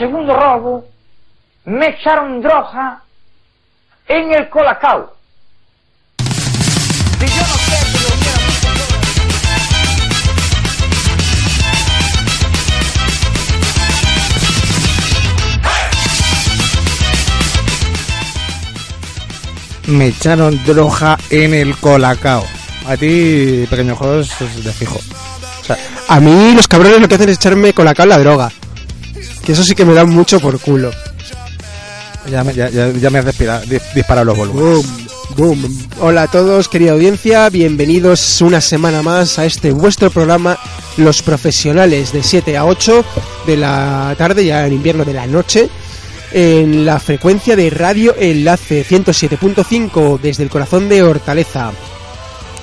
Segundo robo, me echaron droga en el colacao. Si yo no. Me echaron droga en el colacao. A ti, pequeño juegos, es de fijo. O sea, A mí los cabrones lo que hacen es echarme colacao en la droga. Que eso sí que me da mucho por culo. ya me, ya, ya- ya me has dispara- dis- disparado los volúmenes. Boom, boom. Hola a todos, querida audiencia, bienvenidos una semana más a este vuestro programa Los Profesionales de 7 a 8 de la tarde, ya en invierno de la noche, en la frecuencia de Radio Enlace 107.5 desde el corazón de Hortaleza.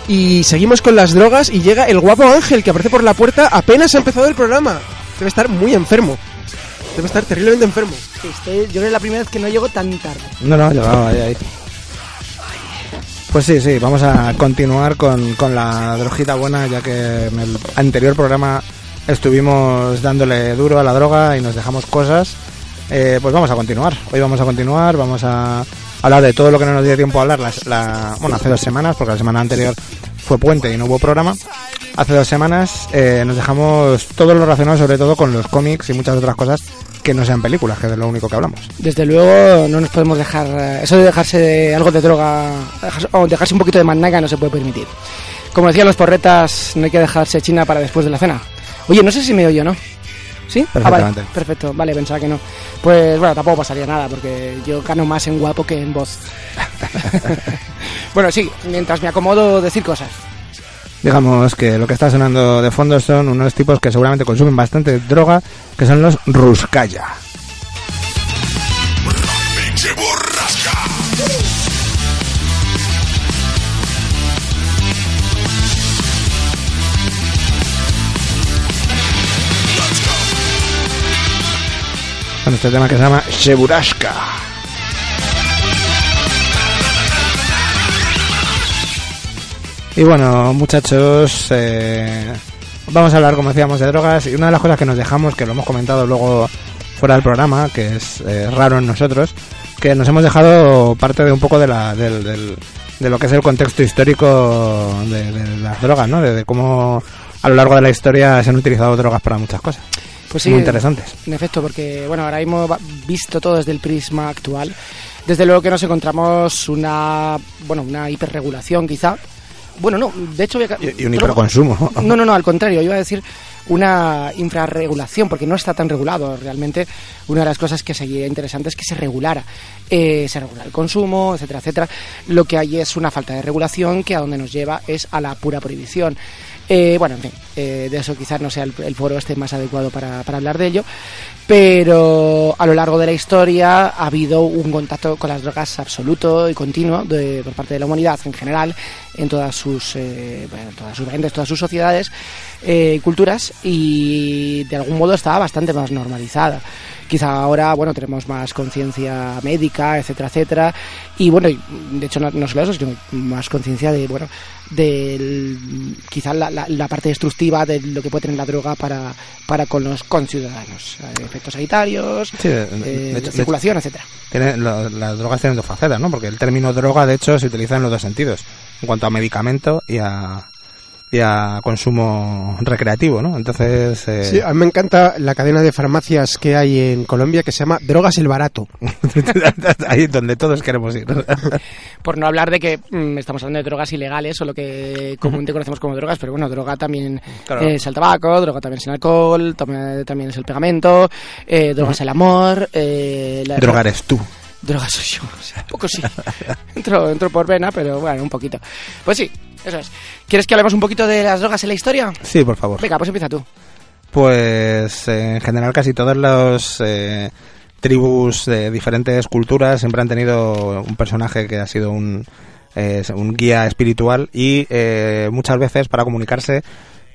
Y seguimos con las drogas y llega el guapo Ángel que aparece por la puerta apenas ha empezado el programa. Debe estar muy enfermo. Debe estar terriblemente enfermo. Estoy- yo creo que es la primera vez que no llego tan tarde. No, no, llegaba ahí, ahí. Pues sí, sí, vamos a continuar con, con la drojita buena, ya que en el anterior programa estuvimos dándole duro a la droga y nos dejamos cosas. Eh, pues vamos a continuar. Hoy vamos a continuar, vamos a hablar de todo lo que no nos dio tiempo a hablar las- la, bueno, hace dos semanas, porque la semana anterior fue puente y no hubo programa. Hace dos semanas eh, nos dejamos todo lo relacionado sobre todo con los cómics y muchas otras cosas que no sean películas, que es lo único que hablamos. Desde luego no nos podemos dejar... eh, Eso de dejarse de algo de droga o dejarse un poquito de mannaga no se puede permitir. Como decían los porretas, no hay que dejarse china para después de la cena. Oye, no sé si me oye o no. ¿Sí? Ah, vale, perfecto. Vale, pensaba que no. Pues bueno, tampoco pasaría nada porque yo gano más en guapo que en voz. bueno, sí, mientras me acomodo decir cosas. Digamos que lo que está sonando de fondo son unos tipos que seguramente consumen bastante droga, que son los Ruskaya. Con este tema que se llama Sheburashka. Y bueno, muchachos, eh, vamos a hablar, como decíamos, de drogas. Y una de las cosas que nos dejamos, que lo hemos comentado luego fuera del programa, que es eh, raro en nosotros, que nos hemos dejado parte de un poco de, la, del, de lo que es el contexto histórico de, las drogas, ¿no? De cómo a lo largo de la historia se han utilizado drogas para muchas cosas. Pues sí, Muy interesantes. En efecto, porque bueno, ahora mismo va- visto todo desde el prisma actual, desde luego que nos encontramos una bueno, una hiperregulación quizá. Bueno, no, de hecho voy a Y, y un hiperconsumo. No, no, no, al contrario, iba a decir una infrarregulación, porque no está tan regulado realmente. Una de las cosas que sería interesante es que se regulara. Eh, se regula el consumo, etcétera, etcétera. Lo que hay es una falta de regulación que a donde nos lleva es a la pura prohibición. Eh, bueno, en fin, eh, de eso quizás no sea el, el foro este más adecuado para, para hablar de ello, pero a lo largo de la historia ha habido un contacto con las drogas absoluto y continuo de- por parte de la humanidad en general, en todas sus, eh, bueno, en todas sus variantes, todas sus sociedades eh, culturas, y de algún modo estaba bastante más normalizada. Quizá ahora, bueno, tenemos más conciencia médica, etcétera, etcétera, y bueno, de hecho no, no solo eso, sino más conciencia de, bueno, del quizá la, la- la parte destructiva de lo que puede tener la droga para, para con los conciudadanos, efectos sanitarios, Sí, de- eh, de hecho- de circulación, etcétera. Tiene- lo- las drogas tienen dos facetas, ¿no? Porque el término droga, de hecho, se utiliza en los dos sentidos. En cuanto a medicamento y a, y a consumo recreativo, ¿no? Entonces, eh, Sí, a mí me encanta la cadena de farmacias que hay en Colombia que se llama Drogas el Barato. ahí es donde todos queremos ir. Por no hablar de que mm, estamos hablando de drogas ilegales o lo que comúnmente conocemos como drogas, pero bueno, droga también Claro. es el tabaco, droga también es el alcohol, tam- también es el pegamento, eh, droga es el amor, eh, la- Droga eres tú. Droga soy yo, o sea, un poco sí. entro, entro por vena, pero bueno, un poquito. Pues sí, eso es. ¿Quieres que hablemos un poquito de las drogas en la historia? Sí, por favor. Venga, pues empieza tú. Pues eh, en general casi todas las eh, tribus de diferentes culturas siempre han tenido un personaje que ha sido un, eh, un guía espiritual y eh, muchas veces para comunicarse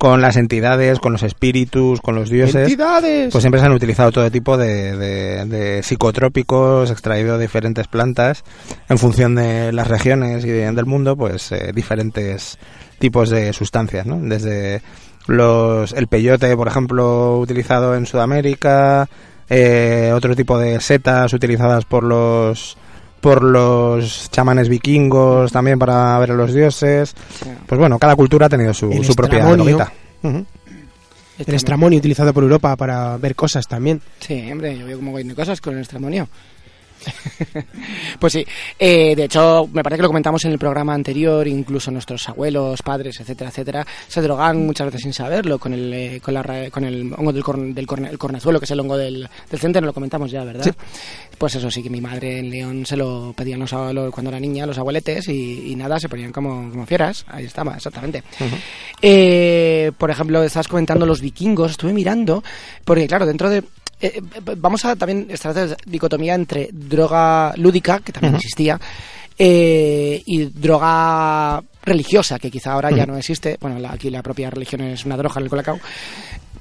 con las entidades, con los espíritus, con los dioses, ¡Entidades! pues siempre se han utilizado todo tipo de, de- de psicotrópicos extraídos de diferentes plantas en función de las regiones y de- del mundo, pues eh, diferentes tipos de sustancias, ¿no? Desde los el peyote, por ejemplo, utilizado en Sudamérica, eh, otro tipo de setas utilizadas por los por los chamanes vikingos también para ver a los dioses. Sí. Pues bueno, cada cultura ha tenido su, propia droguita. El estramonio utilizado por Europa para ver cosas también. Sí, hombre, yo veo como hay cosas con el estramonio. pues sí, eh, de hecho, me parece que lo comentamos en el programa anterior, incluso nuestros abuelos, padres, etcétera, etcétera, se drogan muchas veces sin saberlo con el, eh, con la, ra- con el hongo del, corn- del corne- el cornezuelo, que es el hongo del, del centeno, lo comentamos ya, ¿verdad? Sí. Pues eso sí, que mi madre en León se lo pedían los, abuelos cuando era niña, los abueletes, y, y nada, se ponían como, como fieras. Ahí estaba, exactamente. Eh, por ejemplo, estabas comentando los vikingos, estuve mirando, porque claro, dentro de... eh, eh, vamos a también establecer dicotomía entre droga lúdica, que también existía, eh, y droga religiosa, que quizá ahora ya no existe. Bueno, la- aquí la propia religión es una droga, el colacao.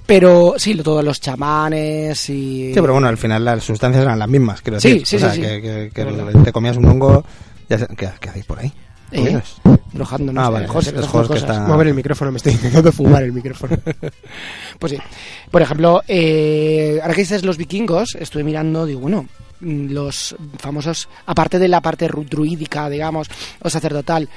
Pero sí, lo- todos los chamanes y... Sí, pero bueno, al final las sustancias eran las mismas, quiero Sí, decir. sí, o sea, sí, sí. que, que- te comías un hongo... Ya ¿qué, qué hacéis por ahí? ¿Eh? Ruidos. Drogando, Ah, vale, José, es- José que está- Mover el micrófono, me estoy intentando fumar el micrófono. Pues sí. Por ejemplo, eh, ahora que dices los vikingos, estuve mirando, digo, bueno, mm, los famosos, aparte de la parte ru- druídica, digamos, o sacerdotal,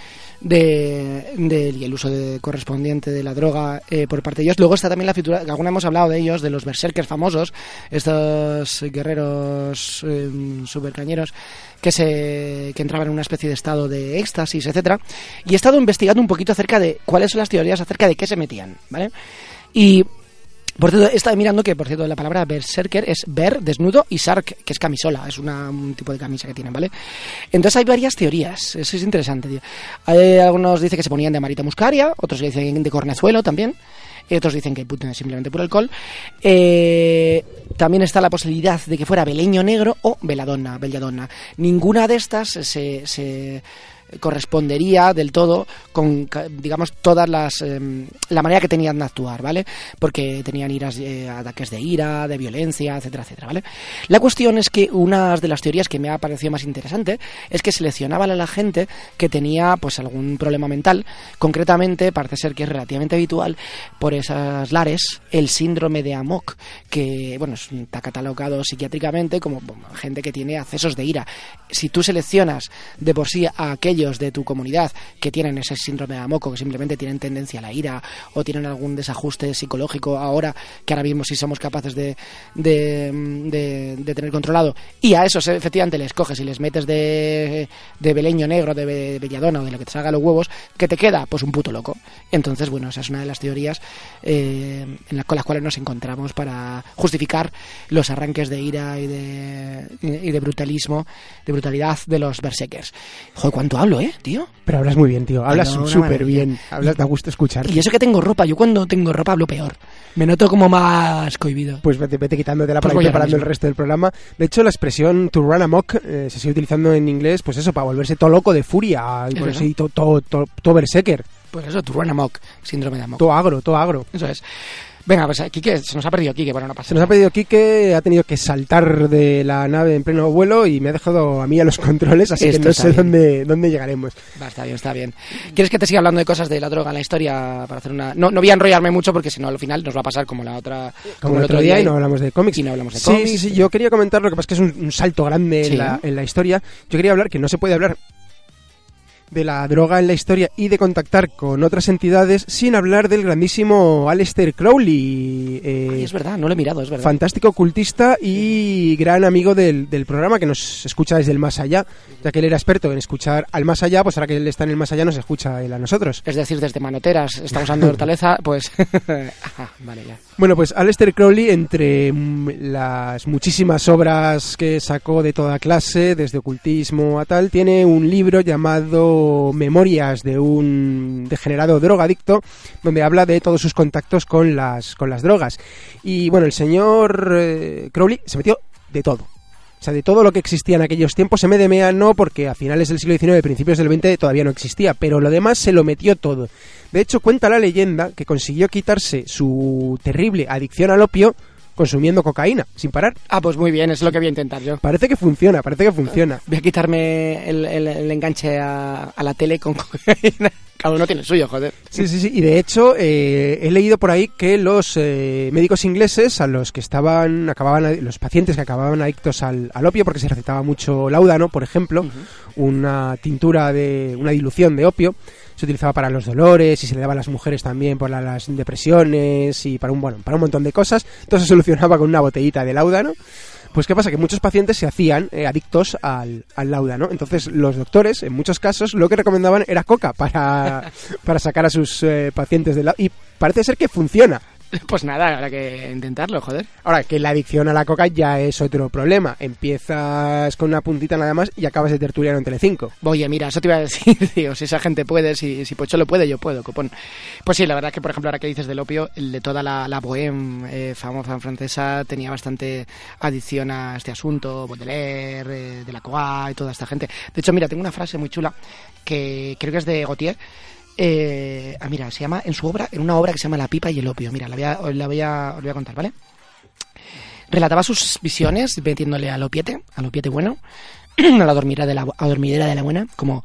de, y el uso de- correspondiente de la droga eh, por parte de ellos. Luego está también la figura, alguna hemos hablado de ellos, de los berserkers famosos, estos guerreros eh, supercañeros que se que entraban en una especie de estado de éxtasis, etcétera. Y he estado investigando un poquito acerca de cuáles son las teorías acerca de qué se metían, ¿vale? Y por cierto, he estado mirando que, por cierto, la palabra berserker es ver, desnudo, y sark, que es camisola, es una- un tipo de camisa que tienen, ¿vale? Entonces hay varias teorías, eso es interesante, tío. Algunos dicen que se ponían de amarita muscaria, otros dicen de cornezuelo también, y otros dicen que simplemente por alcohol. Eh, también está la posibilidad de que fuera beleño negro o veladonna, belladonna. Ninguna de estas se, se correspondería del todo con, digamos, todas las... em, la manera que tenían de actuar, ¿vale? Porque tenían iras, eh, ataques de ira, de violencia, etcétera, etcétera, ¿vale? La cuestión es que una de las teorías que me ha parecido más interesante es que seleccionaban a la gente que tenía, pues, algún problema mental. Concretamente, parece ser que es relativamente habitual por esas lares el síndrome de Amok, que, bueno, está catalogado psiquiátricamente como gente que tiene accesos de ira. Si tú seleccionas de por sí a de tu comunidad que tienen ese síndrome de Amok o que simplemente tienen tendencia a la ira o tienen algún desajuste psicológico ahora, que ahora mismo sí somos capaces de, de, tener controlado, y a esos efectivamente les coges y les metes de, de beleño negro, de be- belladona o de lo que te salga los huevos, ¿qué te queda? Pues un puto loco. Entonces, bueno, esa es una de las teorías eh, en la- con las cuales nos encontramos para justificar los arranques de ira y de, y de brutalismo, de brutalidad de los berserkers. Joder, ¿cuánto hablo, eh, tío? Pero hablas muy bien, tío. Hablas no, súper bien. Hablas, da gusto escuchar. Y eso que tengo ropa, yo cuando tengo ropa hablo peor. Me noto como más cohibido. Pues vete, vete quitándote la Pues para ir preparando el resto del programa. De hecho, la expresión to run amok eh, se sigue utilizando en inglés, pues eso, para volverse todo loco de furia. Y por eso, todo, todo, todo, berserker. Pues eso, Turban Amok, síndrome de Amok. Todo agro, todo agro. Eso es. Venga, pues aquí que se nos ha perdido Kike, bueno, no pasa Se nos ha nada. pedido Quique, ha tenido que saltar de la nave en pleno vuelo y me ha dejado a mí a los controles, así Esto que no sé bien. dónde, dónde llegaremos. Va, está bien, está bien. ¿Quieres que te siga hablando de cosas de la droga en la historia para hacer una... No, no voy a enrollarme mucho porque si no al final nos va a pasar como la otra... Como, el otro día y no hablamos de cómics. y no hablamos de Sí, cómics. sí, sí, yo quería comentar, lo que pasa es que es un, un salto grande Sí. en, la, en la historia. Yo quería hablar que no se puede hablar de la droga en la historia y de contactar con otras entidades sin hablar del grandísimo Aleister Crowley. eh, Ay, es verdad, no lo he mirado, es verdad. fantástico ocultista y gran amigo del, del programa que nos escucha desde el más allá, ya que él era experto en escuchar al más allá, pues ahora que él está en el más allá nos escucha él a nosotros. Es decir, desde Manoteras estamos hablando de Hortaleza, pues... Ajá, vale, ya. Bueno, pues Aleister Crowley, entre mm, las muchísimas obras que sacó de toda clase, desde ocultismo a tal, tiene un libro llamado Memorias de un degenerado drogadicto, donde habla de todos sus contactos con las, con las drogas. Y bueno, el señor eh, Crowley se metió de todo. O sea, de todo lo que existía en aquellos tiempos, MDMA no, porque a finales del siglo XIX, principios del XX todavía no existía, pero lo demás se lo metió todo. De hecho, cuenta la leyenda que consiguió quitarse su terrible adicción al opio consumiendo cocaína, sin parar. Ah, pues muy bien, es lo que voy a intentar yo. Parece que funciona, parece que funciona. Voy a quitarme el, el- el enganche a, a la tele con cocaína. Cada uno tiene el suyo, joder. Sí, sí, sí. Y de hecho, eh, he leído por ahí que los eh, médicos ingleses, a los que estaban, acababan, los pacientes que acababan adictos al, al opio, porque se recetaba mucho láudano, por ejemplo, una tintura de, una dilución de opio, se utilizaba para los dolores y se le daba a las mujeres también por la- las depresiones y para un, bueno, para un montón de cosas. Todo se solucionaba con una botellita de láudano. Pues qué pasa, que muchos pacientes se hacían eh, adictos al, al láudano. Entonces los doctores, en muchos casos, lo que recomendaban era coca para, para sacar a sus eh, pacientes del láudano. Y parece ser que funciona. Pues nada, habrá que intentarlo, joder. Ahora, que la adicción a la coca ya es otro problema. Empiezas con una puntita nada más y acabas de tertuliano en Telecinco. Oye, mira, eso te iba a decir, tío, si esa gente puede, si, si Pocho lo puede, yo puedo, copón. Pues sí, la verdad que, por ejemplo, ahora que dices del opio, el de toda la, la bohème eh, famosa francesa tenía bastante adicción a este asunto, Baudelaire, eh, de la Coa y toda esta gente. De hecho, mira, tengo una frase muy chula que creo que es de Gautier. Eh, ah, mira, se llama en su obra, en una obra que se llama La pipa y el opio. Mira, la voy a, la os voy a contar, ¿vale? Relataba sus visiones metiéndole al opiete, al opiete bueno, a la dormidera de la, de la buena, como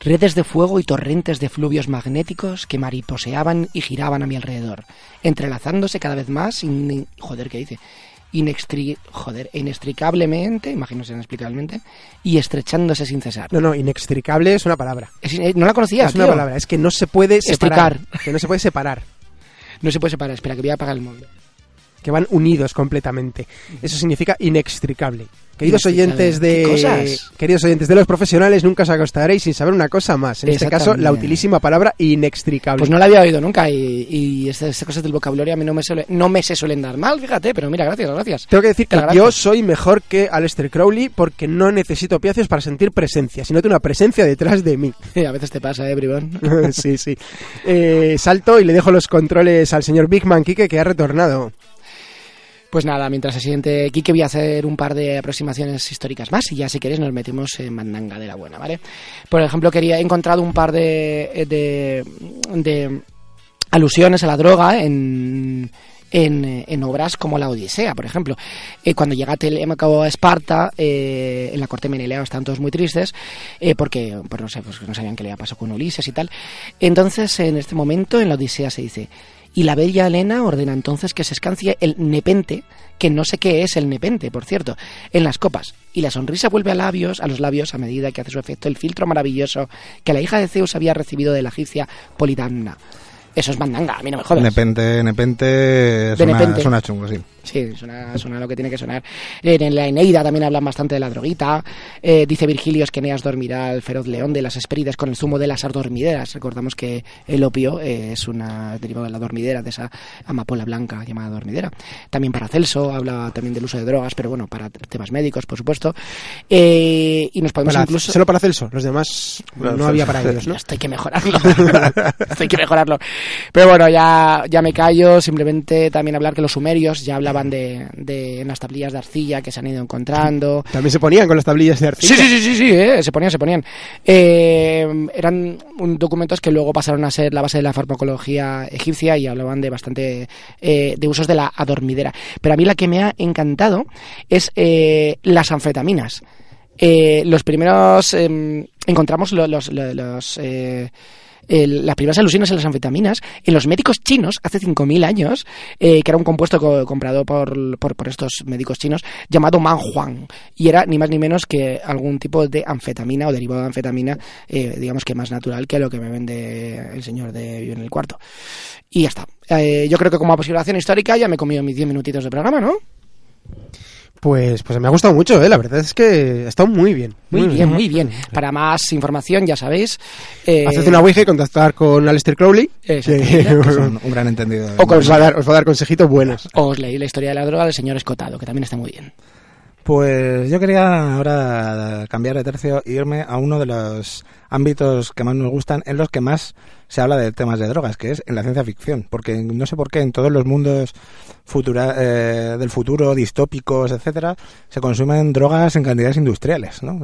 redes de fuego y torrentes de fluvios magnéticos que mariposeaban y giraban a mi alrededor, entrelazándose cada vez más, in- joder, ¿qué dice? Inextri, joder, inextricablemente, imagino inexplicablemente, y estrechándose sin cesar. No, no, inextricable es una palabra. Es- no la conocía, es una palabra, es que no se puede separar. Que no se puede separar. No se puede separar, espera que voy a apagar el móvil. Que van unidos completamente. Eso significa inextricable. Queridos oyentes de ¿Qué cosas? queridos oyentes de los profesionales, nunca os acostaréis sin saber una cosa más. En este caso, la utilísima palabra inextricable. Pues no la había oído nunca y, y estas, estas cosas del vocabulario a mí no me, suele- no me se suelen dar mal, fíjate, pero mira, gracias, gracias. Tengo que decir que yo soy mejor que Aleister Crowley porque no necesito opiáceos para sentir presencia, sino tengo una presencia detrás de mí. A veces te pasa, eh, bribón. sí, sí. Eh, salto y le dejo los controles al señor Big Man Kike que ha retornado. Pues nada, mientras se siente Kike voy a hacer un par de aproximaciones históricas más y ya si queréis nos metemos en mandanga de la buena, ¿vale? Por ejemplo, quería he encontrado un par de, de, de alusiones a la droga en, en, obras como la Odisea, por ejemplo. Eh, cuando llega Telémaco a Esparta, eh, en la corte Menelao están todos muy tristes eh, porque, pues no sé, pues no sabían qué le había pasado con Ulises y tal. Entonces, en este momento, en la Odisea se dice, y la bella Helena ordena entonces que se escancie el nepente, que no sé qué es el nepente, por cierto, en las copas. Y la sonrisa vuelve a labios, a los labios a medida que hace su efecto el filtro maravilloso que la hija de Zeus había recibido de la egipcia Polidamna. Eso es mandanga, a mí no me jodas. Nepente, nepente, suena, nepente. suena chungo, sí. Sí, suena, suena lo que tiene que sonar. En la Eneida también hablan bastante de la droguita. Eh, dice Virgilio que Eneas dormirá al feroz león de las Hespérides con el zumo de las dormideras. Recordamos que el opio eh, es una derivado de la dormidera, de esa amapola blanca llamada dormidera. También Paracelso habla también del uso de drogas, pero bueno, para temas médicos, por supuesto. Eh, y nos podemos Para- incluso... Solo para Celso, los demás Claro, no había para ellos, ¿no? Esto hay que mejorarlo. Esto hay que mejorarlo. Pero bueno, ya, ya me callo. Simplemente también hablar que los sumerios ya hablaban de, de en las tablillas de arcilla que se han ido encontrando. También se ponían con las tablillas de arcilla. Sí, sí, sí, sí, sí, eh, se ponían, se ponían. Eh, eran un- documentos que luego pasaron a ser la base de la farmacología egipcia y hablaban de bastante eh, de usos de la adormidera. Pero a mí la que me ha encantado es eh, las anfetaminas. Eh, los primeros em, encontramos lo- los, lo- los, eh, el- las primeras alusiones a las anfetaminas en los médicos chinos hace 5.000 años, eh, que era un compuesto co- comprado por, por, por estos médicos chinos llamado manhuang y era ni más ni menos que algún tipo de anfetamina o derivado de anfetamina, eh, digamos que más natural que lo que me vende el señor de Vive en el Cuarto. Y ya está. Eh, yo creo que como aproximación histórica ya me he comido mis 10 minutitos de programa, ¿no? Pues, pues me ha gustado mucho, ¿eh? La verdad es que ha estado muy bien. Muy bien, muy bien. Para más información, ya sabéis. eh, Haced una Ouija y contactar con Aleister Crowley. Exactamente. que Que es un, un gran entendido. de- o que os va, a dar, os va a dar consejitos buenos. Os leí la historia de la droga del señor Escotado, que también está muy bien. Pues yo quería ahora cambiar de tercio e irme a uno de los ámbitos que más nos gustan, en los que más se habla de temas de drogas, que es en la ciencia ficción. Porque no sé por qué en todos los mundos futura, eh, del futuro, distópicos, etcétera, se consumen drogas en cantidades industriales. ¿no?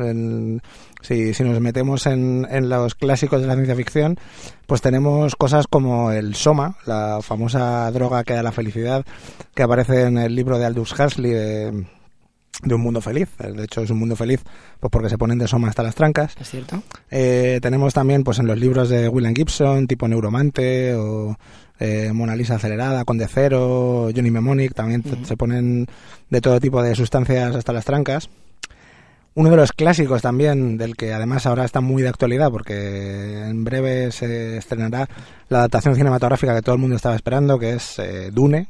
Si, si nos metemos en, en los clásicos de la ciencia ficción, pues tenemos cosas como el Soma, la famosa droga que da la felicidad, que aparece en el libro de Aldous Huxley de de un mundo feliz. De hecho, es un mundo feliz pues porque se ponen de soma hasta las trancas. ¿Es cierto? Eh, tenemos también pues en los libros de William Gibson, tipo Neuromante o eh, Mona Lisa acelerada, Conde Cero, Johnny Mnemonic, también se ponen de todo tipo de sustancias hasta las trancas. Uno de los clásicos también, del que además ahora está muy de actualidad, porque en breve se estrenará la adaptación cinematográfica que todo el mundo estaba esperando, que es eh, Dune,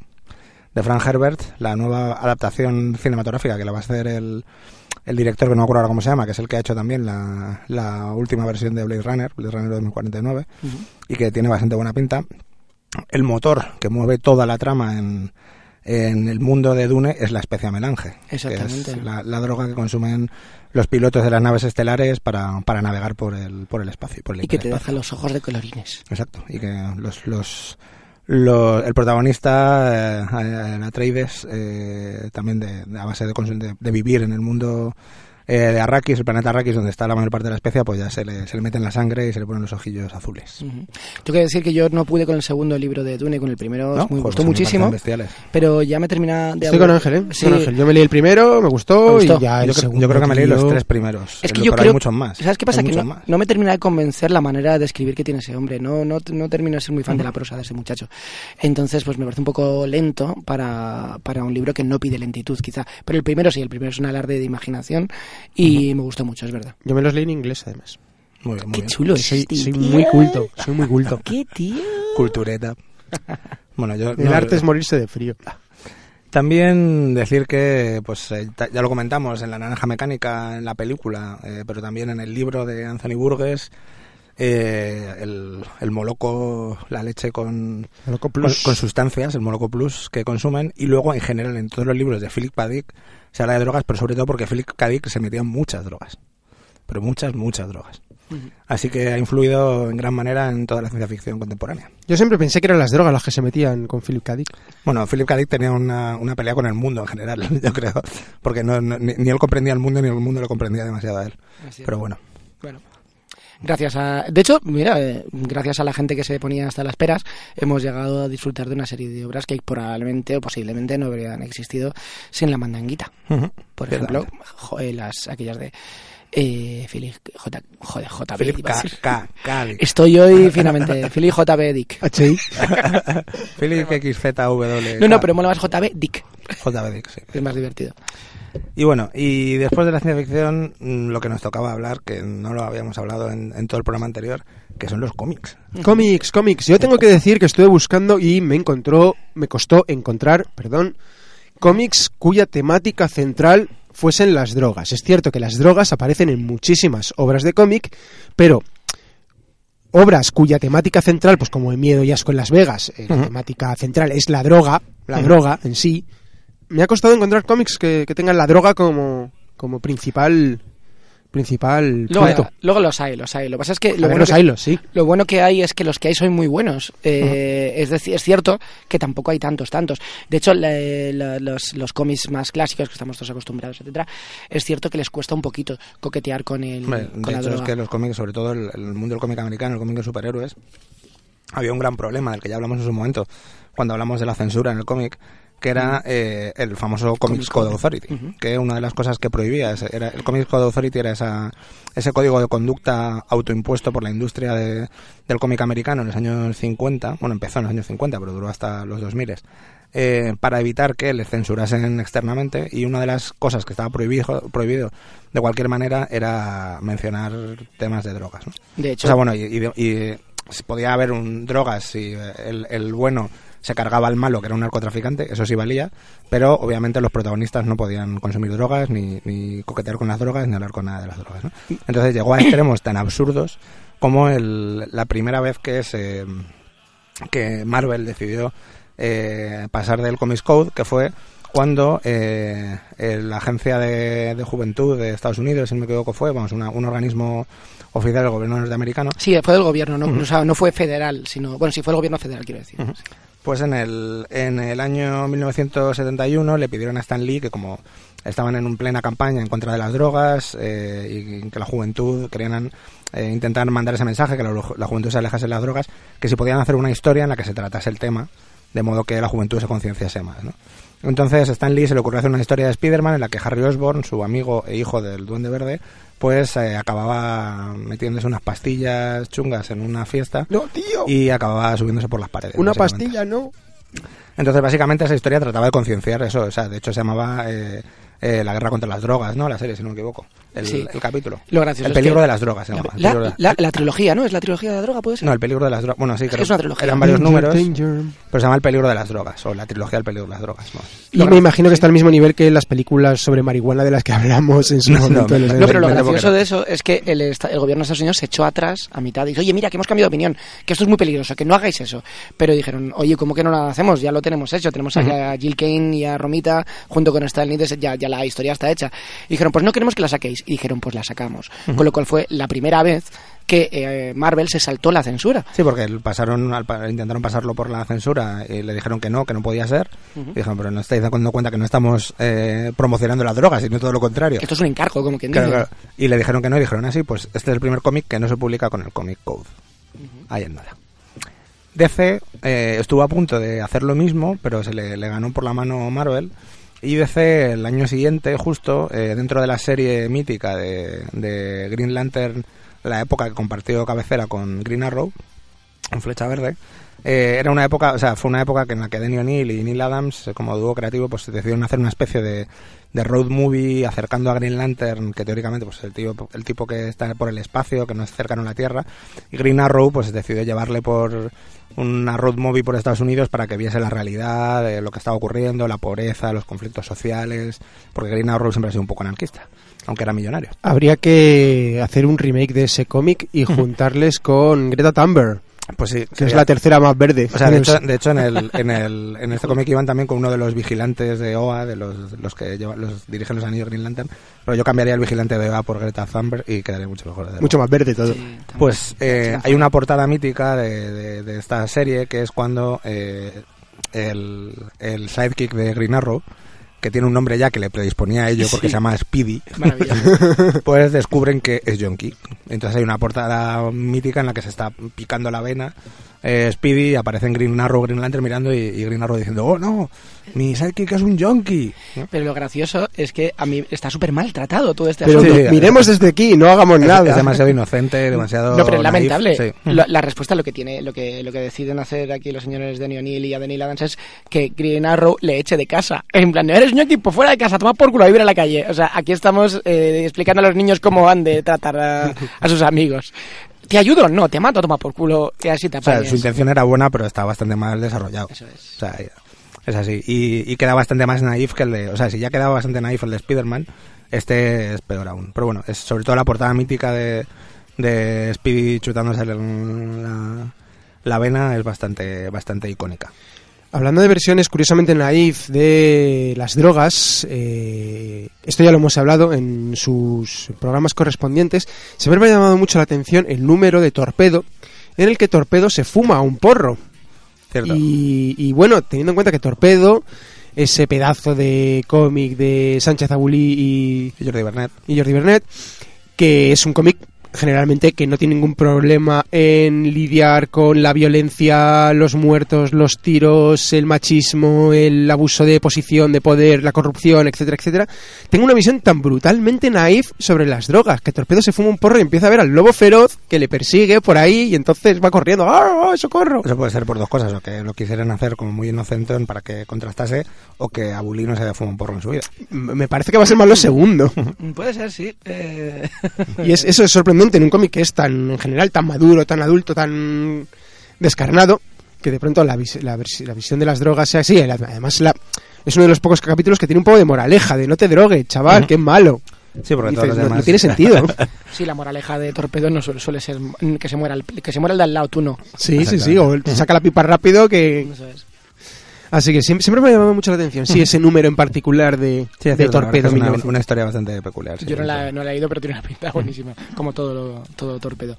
de Frank Herbert, la nueva adaptación cinematográfica que la va a hacer el, el director, que no me acuerdo ahora cómo se llama, que es el que ha hecho también la, la última versión de Blade Runner, Blade Runner 2049, Ujú. y que tiene bastante buena pinta. El motor que mueve toda la trama en, en el mundo de Dune es la especia melange, que Exactamente. es la, la droga que consumen los pilotos de las naves estelares para, para navegar por el, por el espacio. Por el Y que te deja los ojos de colorines. Exacto, y que los, los, los- el protagonista, eh, Atreides, eh, también de, a base de, de vivir en el mundo eh, de Arrakis, el planeta Arrakis, donde está la mayor parte de la especia, pues ya se le, se le mete en la sangre y se le ponen los ojillos azules. Ujú. Tengo que decir que yo no pude con el segundo libro de Dune, con el primero ¿No? me gustó muchísimo, pero ya me termina de Estoy con. Ángel, ¿eh? Sí. Con Ángel. Yo me leí el primero, me gustó, Me gustó. y ya el Yo, creo- segundo, yo creo que me leí los tres primeros. Es que yo pero creo hay muchos más. ¿Sabes qué pasa? Que no me termina de convencer la manera de escribir que tiene ese hombre. No, no, no termino de ser muy fan de la prosa de ese muchacho. Entonces, pues me parece un poco lento para, para un libro que no pide lentitud, quizá. Pero el primero sí, el primero es un alarde de imaginación y me gustó mucho, es verdad. Yo me los leí en inglés, además. Muy bien, muy Qué bien. chulo es Soy, este, soy muy culto, soy muy culto. ¿Qué tío? Cultureta. Bueno, yo... El no, arte es morirse de frío. También decir que, pues eh, ya lo comentamos en La Naranja Mecánica, en la película, eh, pero también en el libro de Anthony Burgess, eh, el, el moloco, la leche con, con, sustancias, el moloco plus que consumen, y luego en general en todos los libros de Philip. Dick se habla de drogas, pero sobre todo porque Philip K. Dick se metía en muchas drogas, pero muchas, muchas drogas. Así que ha influido en gran manera en toda la ciencia ficción contemporánea. Yo siempre pensé que eran las drogas las que se metían con Philip K. Dick. Bueno, Philip K. Dick tenía una, una pelea con el mundo en general, yo creo, porque no, no- ni, ni él comprendía el mundo ni el mundo lo comprendía demasiado a él. Pero bueno, Bueno. Gracias a. De hecho, mira, eh, gracias a la gente que se ponía hasta las peras, hemos llegado a disfrutar de una serie de obras que probablemente o posiblemente no habrían existido sin la mandanguita. Por ejemplo, jo- eh, las aquellas de eh, Philip J. Joder, JB. Philip K. K. K. Estoy hoy finalmente. Philip JB Dick. HI. Philip XZW. No, no, pero mola más JB Dick. JB Dick, sí. Es más divertido. Y bueno, y después de la ciencia ficción, mm, lo que nos tocaba hablar, que no lo habíamos hablado en, en todo el programa anterior, que son los cómics. Cómics, cómics. Yo tengo que decir que estuve buscando y me encontró, me costó encontrar, perdón, cómics cuya temática central fuesen las drogas. Es cierto que las drogas aparecen en muchísimas obras de cómic, pero obras cuya temática central, pues como en Miedo y Asco en Las Vegas, eh, la temática central es la droga, la droga en sí, me ha costado encontrar cómics que, que tengan la droga como, como principal principal Luego, punto. luego los hay, los hay. Lo que pasa es que lo ver, bueno los que- haylos, sí. Lo bueno que hay es que los que hay son muy buenos. Eh, es decir, es cierto que tampoco hay tantos, tantos. De hecho, la- la- los, los cómics más clásicos que estamos todos acostumbrados, etcétera, es cierto que les cuesta un poquito coquetear con el Hombre, con de la hecho, es droga. que los cómics, sobre todo el, el mundo del cómic americano, el cómic de superhéroes, había un gran problema del que ya hablamos en su momento, cuando hablamos de la censura en el cómic, que era eh, el famoso Comics Code Authority, Ujú. que una de las cosas que prohibía ese- era el Comics Code Authority era esa, ese código de conducta autoimpuesto por la industria de- del cómic americano en los años 50, bueno, empezó en los años 50, pero duró hasta los 2000 eh, para evitar que le censurasen externamente y una de las cosas que estaba prohibido, prohibido de cualquier manera era mencionar temas de drogas. ¿no? De O hecho, sea, bueno, y, y y si podía haber un drogas si eh, el, el bueno se cargaba al malo, que era un narcotraficante, eso sí valía, pero obviamente los protagonistas no podían consumir drogas, ni, ni coquetear con las drogas, ni hablar con nada de las drogas. ¿no? Entonces llegó a extremos tan absurdos como el, la primera vez que se que Marvel decidió eh, pasar del Comics Code, que fue cuando eh, la agencia de, de juventud de Estados Unidos, si no me equivoco, fue vamos, una- un organismo oficial del gobierno norteamericano, sí, fue del gobierno, no, o sea, no fue federal, sino. Bueno, sí fue el gobierno federal, quiero decir. Pues en el, en el año 1971 le pidieron a Stan Lee que como estaban en una plena campaña en contra de las drogas eh, y que la juventud querían eh, intentar mandar ese mensaje, que la, la juventud se alejase de las drogas, que si podían hacer una historia en la que se tratase el tema, de modo que la juventud se concienciase más. ¿no? Entonces Stan Lee se le ocurrió hacer una historia de Spider-Man en la que Harry Osborn, su amigo e hijo del Duende Verde, pues eh, acababa metiéndose unas pastillas chungas en una fiesta No, tío. y acababa subiéndose por las paredes. Una pastilla, no. Entonces, básicamente, esa historia trataba de concienciar eso. O sea, de hecho, se llamaba eh, eh, La guerra contra las drogas, ¿no? La serie, si no me equivoco. El, Sí. el capítulo. Lo gracioso El es peligro que- de las drogas se llama. La, trilogía, ¿no? ¿Es la trilogía de la droga, puede ser? No, el peligro de las drogas. Bueno, sí, creo es una trilogía. Eran varios Danger, números, danger. pero se llama El peligro de las drogas, o la trilogía El peligro de las drogas. ¿no? Y me imagino que está al mismo nivel que las películas sobre marihuana de las que hablamos en su No, no, momento. pero lo 90. Depende gracioso de eso es que el, el gobierno de Estados Unidos se echó atrás a mitad y dice, oye, mira, que hemos cambiado de opinión, que esto es muy peligroso, que no hagáis eso. Pero dijeron, oye, ¿cómo que no lo hacemos? Ya lo tenemos hecho, tenemos aquí a Jill Kane y a Romita junto con des- ya, ya la historia está hecha. Y dijeron, pues no queremos que la saquéis. Y dijeron, pues la sacamos. Con lo cual fue la primera vez que eh, Marvel se saltó la censura. Sí, porque pasaron, intentaron pasarlo por la censura y le dijeron que no, que no podía ser. Y dijeron, pero no estáis dando cuenta que no estamos eh, promocionando las drogas, sino todo lo contrario. Esto es un encargo, como quien Claro, dice. claro. Y le dijeron que no, y dijeron así, pues este es el primer cómic que no se publica con el Comic Code. Ahí en nada. DC eh, estuvo a punto de hacer lo mismo, pero se le, le ganó por la mano Marvel. Y DC el año siguiente, justo, eh, dentro de la serie mítica de, de Green Lantern, la época que compartió cabecera con Green Arrow, en Flecha Verde, eh, era una época, o sea, fue una época que en la que Denny O'Neill y Neil Adams, eh, como dúo creativo, pues decidieron hacer una especie de, de road movie acercando a Green Lantern, que teóricamente pues el tío, el tipo que está por el espacio, que no es cercano a la Tierra, y Green Arrow pues decidió llevarle por una road movie por Estados Unidos para que viese la realidad de lo que estaba ocurriendo, la pobreza, los conflictos sociales, porque Green Arrow siempre ha sido un poco anarquista, aunque era millonario. Habría que hacer un remake de ese cómic y juntarles con Greta Thunberg, Pues sí, que es la tercera más verde. O sea, de hecho, de hecho en, el, en, el, en este cómic iban también con uno de los vigilantes de OA, de los, los que lleva- los dirigen los anillos Green Lantern, pero yo cambiaría el vigilante de OA por Greta Thunberg y quedaría mucho mejor. desde mucho más verde todo. Sí. Pues eh, hay una portada mítica de, de- de esta serie que es cuando eh, el, el sidekick de Green Arrow, que tiene un nombre ya que le predisponía a ello porque Sí. se llama Speedy, pues descubren que es Yonki. Entonces hay una portada mítica en la que se está picando la vena. Eh, Speedy aparece en Green Arrow, Green Lantern mirando y, y Green Arrow diciendo, oh no, mi sidekick es un Yonki. ¿no? Pero lo gracioso es que a mí está súper maltratado todo este Pero asunto. Sí, miremos desde aquí, no hagamos Es, nada. es demasiado inocente, demasiado... No, pero es lamentable. sí. Lo- la respuesta lo que tiene, lo que, lo que deciden hacer aquí los señores de O'Neill y Adenil Adams es que Green Arrow le eche de casa. En plan, eres un equipo fuera de casa, toma por culo a vivir en la calle. O sea, aquí estamos eh, explicando a los niños cómo han de tratar a, a sus amigos. ¿Te ayudo? No, te mato, toma por culo y así te O sea, su intención era buena, pero está bastante mal desarrollado. Eso es. O sea, es así. Y, y queda bastante más naif que el de... O sea, si ya quedaba bastante naif el de Spider-Man, este es peor aún. Pero bueno, es sobre todo la portada mítica de, de Speedy chutándose el- la, la vena es bastante, bastante icónica. Hablando de versiones curiosamente naif de las drogas, eh, esto ya lo hemos hablado en sus programas correspondientes, siempre me ha llamado mucho la atención el número de Torpedo, en el que Torpedo se fuma un porro. ¿Cierto? Y, y bueno, teniendo en cuenta que Torpedo, ese pedazo de cómic de Sánchez Abulí y, Y Jordi Bernet. y Jordi Bernet, que es un cómic generalmente que no tiene ningún problema en lidiar con la violencia, los muertos, los tiros, el machismo, el abuso de posición, de poder, la corrupción, etcétera, etcétera. Tengo una visión tan brutalmente naif sobre las drogas, que Torpedo se fuma un porro y empieza a ver al lobo feroz que le persigue por ahí y entonces va corriendo, ¡ah, ah, socorro! Eso puede ser por dos cosas, o que lo quisieran hacer como muy inocentón para que contrastase, o que Abulí no se haya fumado un porro en su vida. Me parece que va a ser más lo segundo. Puede ser, sí. Eh, Y es, eso es sorprendente en un cómic que es tan, en general, tan maduro, tan adulto, tan descarnado, que de pronto la, vis- la, visión de las drogas sea así. Además, la, es uno de los pocos capítulos que tiene un poco de moraleja, de no te drogues, chaval, que es malo. Sí, porque Dices, no- tiene sentido. sí, la moraleja de Torpedo no suele, suele ser que se muera el, que se muera el de al lado, tú no. Sí, sí, sí, o te saca la pipa rápido que... Eso es. Así que siempre, siempre me ha llamado mucho la atención, sí, ese número en particular de, Sí, de cierto, Torpedo. es una, 1900. una historia bastante peculiar. sí, Yo no la, no la he leído, pero tiene una pinta buenísima, como todo, lo- todo torpedo.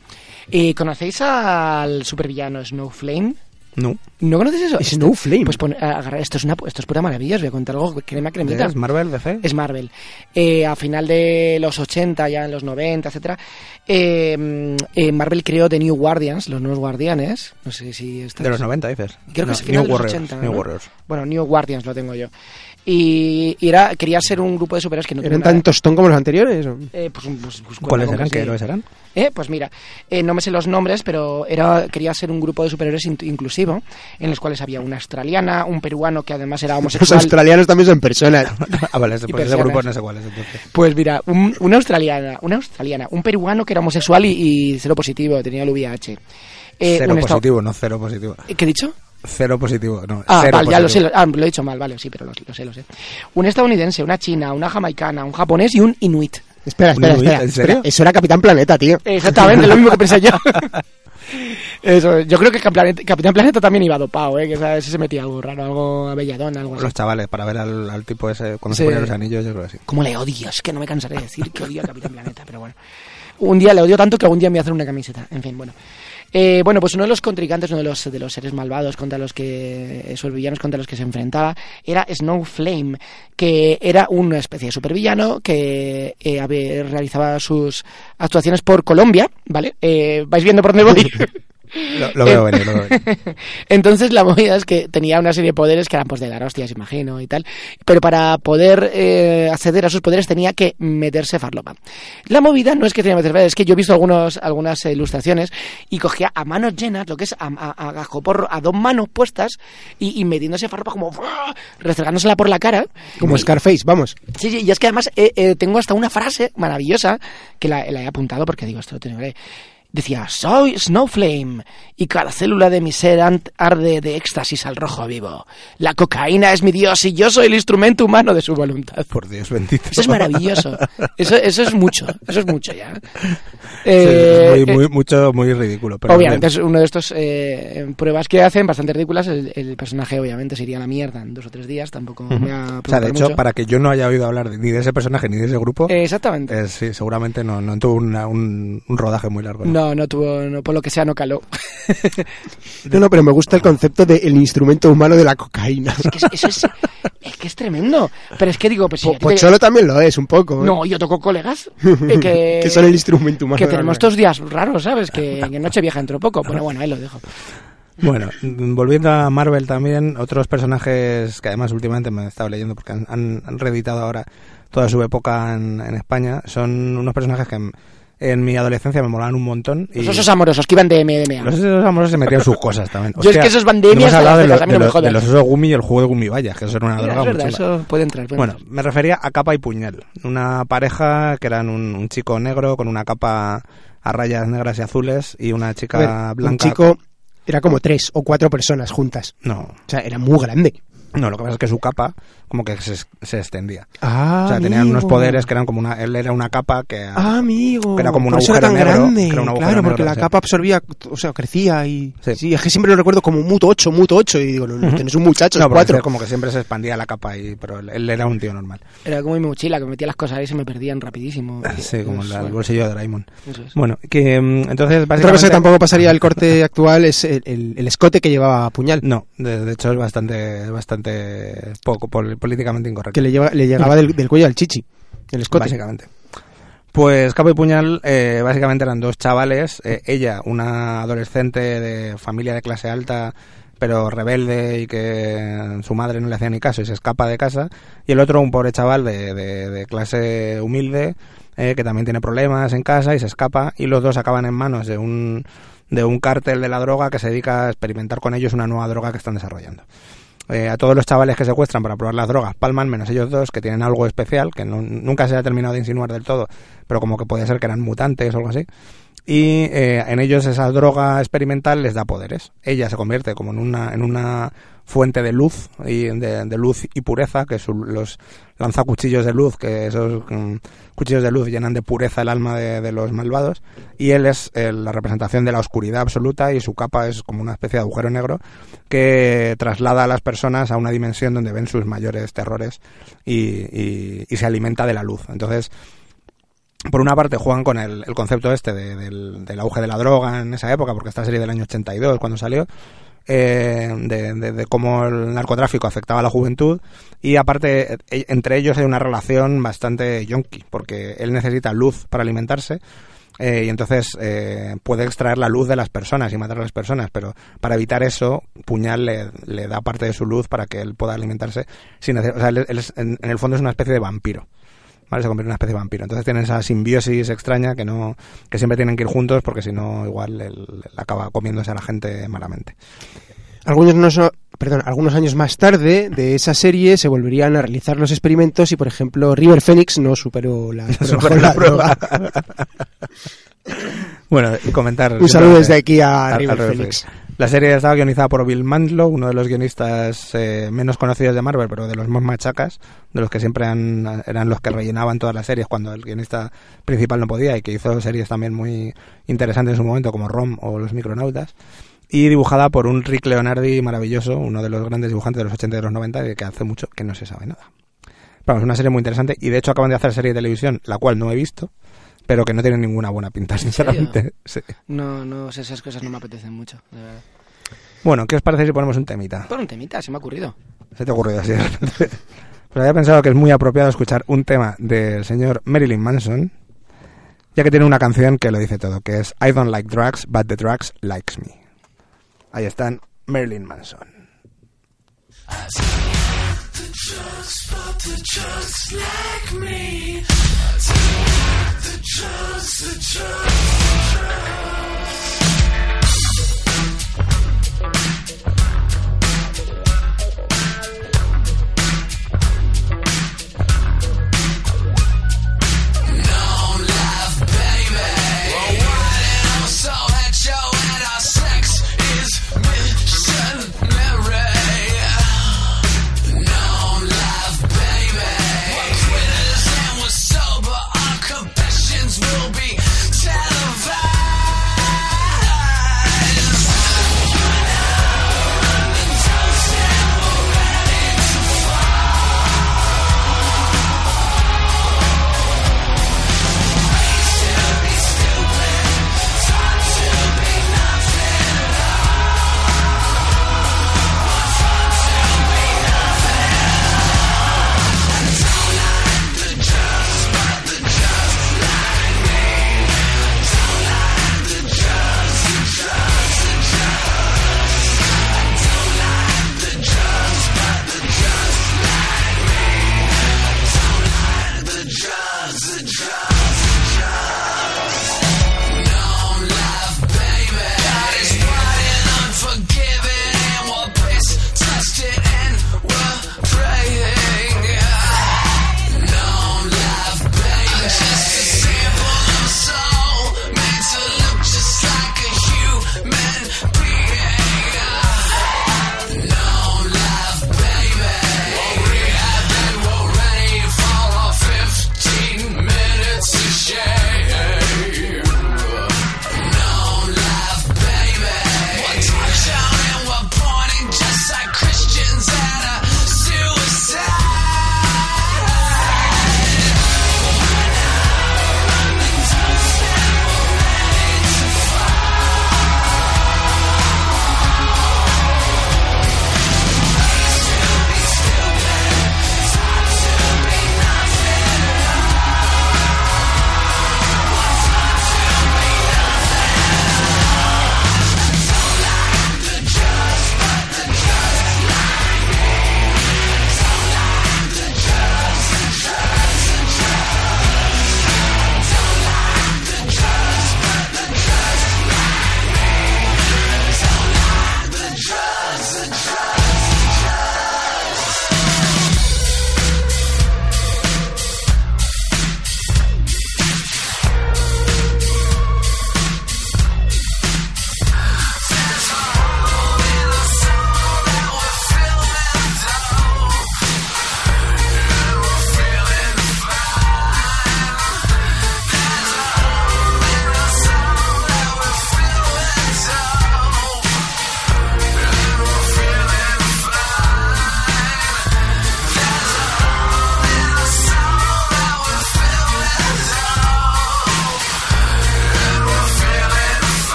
¿Y ¿Conocéis al supervillano Snowflame? No. ¿No conoces eso? Snowflame. Pues pon- agarra, esto es una esto es pura maravilla, os voy a contar algo, crema cremita. ¿Es Marvel, DC? Es Marvel. Eh, a final de los 80, ya en los 90, etcétera, eh, eh, Marvel creó The New Guardians, los nuevos guardianes. No sé si está De los 90, dices. Creo que No, es final New de los Warriors. 80, New ¿no? Warriors. Bueno, New Guardians lo tengo yo. Y, y era, quería ser un grupo de superhéroes que no ¿Eran tan tostón como los anteriores? eh, pues, pues, pues, que ¿Qué héroes eran? Eh, Pues mira, eh, no me sé los nombres, pero era quería ser un grupo de superhéroes in- inclusivo, en los cuales había una australiana, un peruano que además era Los homosexual. australianos también son personas. ah, vale, ese, pues ese grupo no sé cuál es entonces. Pues mira, un- una australiana, una australiana, un peruano que era homosexual y, y cero positivo, tenía el VIH. Eh, cero positivo, no cero positivo. ¿Qué he dicho? Cero positivo, no. Ah, cero vale, ya lo sé, lo, ah, lo he dicho mal, vale, sí, pero lo, lo sé, lo sé. Un estadounidense, una china, una jamaicana, un japonés y un inuit. Espera, espera, ¿Un inuit? espera. ¿En serio? espera. Eso era Capitán Planeta, tío. Exactamente, lo mismo que pensé yo. Eso, yo creo que Capitán Capitán Planeta también iba dopado, ¿eh? que ese se metía algo raro, algo abelladón, algo así. Los chavales, para ver al, al tipo ese cuando Sí. se ponían los anillos, yo creo que sí. ¿Cómo le odio? Es que no me cansaré de decir que odio a Capitán Planeta, pero bueno. Un día le odio tanto que algún día me voy a hacer una camiseta. En fin, bueno. Eh, bueno, pues uno de los contrincantes, uno de los, de los seres malvados contra los que, esos villanos contra los que se enfrentaba, era Snowflame, que era una especie de supervillano que eh, realizaba sus actuaciones por Colombia, ¿vale? Eh, ¿Vais viendo por dónde voy? Lo, lo veo venir, lo veo venir. Entonces la movida es que tenía una serie de poderes que eran pues de dar hostias, imagino, y tal. Pero para poder eh, acceder a sus poderes tenía que meterse farlopa. La movida no es que tenía que meterse, es que yo he visto algunos, algunas ilustraciones y cogía a manos llenas, lo que es a, a, a a dos manos puestas y, y metiéndose farlopa como restregándosela por la cara. Como Scarface, vamos. Sí, sí, y es que además eh, eh, tengo hasta una frase maravillosa que la, la he apuntado porque digo, esto lo tengo que Decía, soy Snowflame y cada célula de mi ser arde de éxtasis al rojo vivo. La cocaína es mi dios y yo soy el instrumento humano de su voluntad. Por Dios bendito. Eso es maravilloso. Eso, eso es mucho. Eso es mucho ya. Sí, Eh, muy, muy, mucho, muy ridículo. Pero obviamente bien. es uno de estos eh, pruebas que hacen bastante ridículas. El, el personaje obviamente se iría a la mierda en dos o tres días. Tampoco me ha O sea, de hecho, mucho. para que yo no haya oído hablar de- ni de ese personaje ni de ese grupo, Eh, exactamente. eh, sí, seguramente no, no tuvo una- un, un rodaje muy largo. ¿no? No, no tuvo, no, por lo que sea, no caló. No, no, pero me gusta el concepto del instrumento humano de la cocaína. Es que es- eso es, es que es tremendo. Pero es que digo, pues, si Po- a ti te- Pocholo también lo es, un poco. ¿eh? No, yo toco colegas eh, que, que son el instrumento humano. que de tenemos estos días raros, ¿sabes? Que en Nochevieja entró poco. Pero bueno, ahí lo dejo. Bueno, volviendo a Marvel también, otros personajes que además últimamente me he estado leyendo porque han, han- han reeditado ahora toda su época en, en España, son unos personajes que en, mi adolescencia me molaban un montón. Y Los osos amorosos que iban de MDMA. los osos amorosos se metían sus cosas también. Yo es que esos van de hablado las de, lo- cejas, a mí de no me lo- jodas. de los osos gumi y el juego de gumivallas, que eso era una Mira, droga es verdad, muy chula. eso puede entrar. puede Bueno, entrar. me refería a capa y puñal. Una pareja que eran un, un chico negro con una capa a rayas negras y azules y una A ver, chica un blanca. chico era como tres o cuatro personas juntas. No, O sea, era muy grande. No, lo que pasa es que su capa como que se, se extendía. Ah, o sea, tenían unos poderes que eran como una... Él era una capa que... Ah, amigo. que era como un eso era agujero tan negro, grande. que era un agujero claro, porque negro, la sí. capa absorbía, o sea, crecía y... Sí. Sí. es que siempre lo recuerdo como Muto 8, Muto 8, y digo, no, tenés un muchacho, no, porque cuatro. como que siempre se expandía la capa, y, pero él, él era un tío normal. Era como mi mochila, que metía las cosas ahí y se me perdían rapidísimo. Sí, como la- el bueno, bolsillo de Doraemon. eso es. Bueno, que mm, entonces Otra básicamente... cosa que tampoco pasaría al corte actual es el, el- el escote que llevaba Puñal, No, de, de hecho es bastante, bastante poco pol- políticamente incorrecto. que le, lleva- le llegaba del, del cuello al chichi, el escote. Básicamente. Pues Cabo y Puñal eh, básicamente eran dos chavales, eh, ella una adolescente de familia de clase alta pero rebelde y que su madre no le hacía ni caso y se escapa de casa y el otro un pobre chaval de, de- de clase humilde eh, que también tiene problemas en casa y se escapa y los dos acaban en manos de un de un cártel de la droga que se dedica a experimentar con ellos una nueva droga que están desarrollando. Eh, a todos los chavales que secuestran para probar las drogas palman, menos ellos dos, que tienen algo especial, que no- nunca se ha terminado de insinuar del todo, pero como que podía ser que eran mutantes o algo así. Y eh, en ellos esa droga experimental les da poderes. Ella se convierte como en una, en una fuente de luz, y de, luz y pureza, que son los lanzacuchillos de luz, que esos mm, cuchillos de luz llenan de pureza el alma de, los malvados. Y él es eh, la representación de la oscuridad absoluta y su capa es como una especie de agujero negro que traslada a las personas a una dimensión donde ven sus mayores terrores y, se alimenta de la luz. Entonces, por una parte juegan con el, concepto este de- del, del auge de la droga en esa época, porque esta serie del año 82 cuando salió, eh, de, de- cómo el narcotráfico afectaba a la juventud y aparte eh, entre ellos hay una relación bastante yonki, porque él necesita luz para alimentarse eh, y entonces eh, puede extraer la luz de las personas y matar a las personas, pero para evitar eso, Puñal le, le da parte de su luz para que él pueda alimentarse sin o sea, él, él es- en el fondo es una especie de vampiro. ¿Vale? Se convierte en una especie de vampiro. Entonces tienen esa simbiosis extraña que no que siempre tienen que ir juntos porque si no igual él, él acaba comiéndose a la gente malamente. Algunos, no so- perdón, algunos años más tarde de esa serie se volverían a realizar los experimentos y, por ejemplo, River Phoenix no superó la, Superó la prueba. Bueno, y comentar. Un saludo desde aquí a River River Phoenix. Phoenix. La serie estaba guionizada por Bill Mantlo, uno de los guionistas eh, menos conocidos de Marvel, pero de los más machacas, de los que siempre han- eran los que rellenaban todas las series cuando el guionista principal no podía y que hizo series también muy interesantes en su momento, como Rom o Los Micronautas. Y dibujada por un Rick Leonardi maravilloso, uno de los grandes dibujantes de los 80 y de los 90, y que hace mucho que no se sabe nada. Es una serie muy interesante y de hecho acaban de hacer serie de televisión, la cual no he visto, pero que no tiene ninguna buena pinta, sinceramente. Sí. No, no sé, esas cosas no me apetecen mucho, de verdad. Bueno, ¿qué os parece si ponemos un temita? Por un temita, se me ha ocurrido. Se te ha ocurrido así de repente. Pues había pensado que es muy apropiado escuchar un tema del señor Marilyn Manson, ya que tiene una canción que lo dice todo, que es I don't like drugs, but the drugs likes me. Ahí están Marilyn Manson. drugs, but the just like me. Take the drugs, the drugs, the drugs.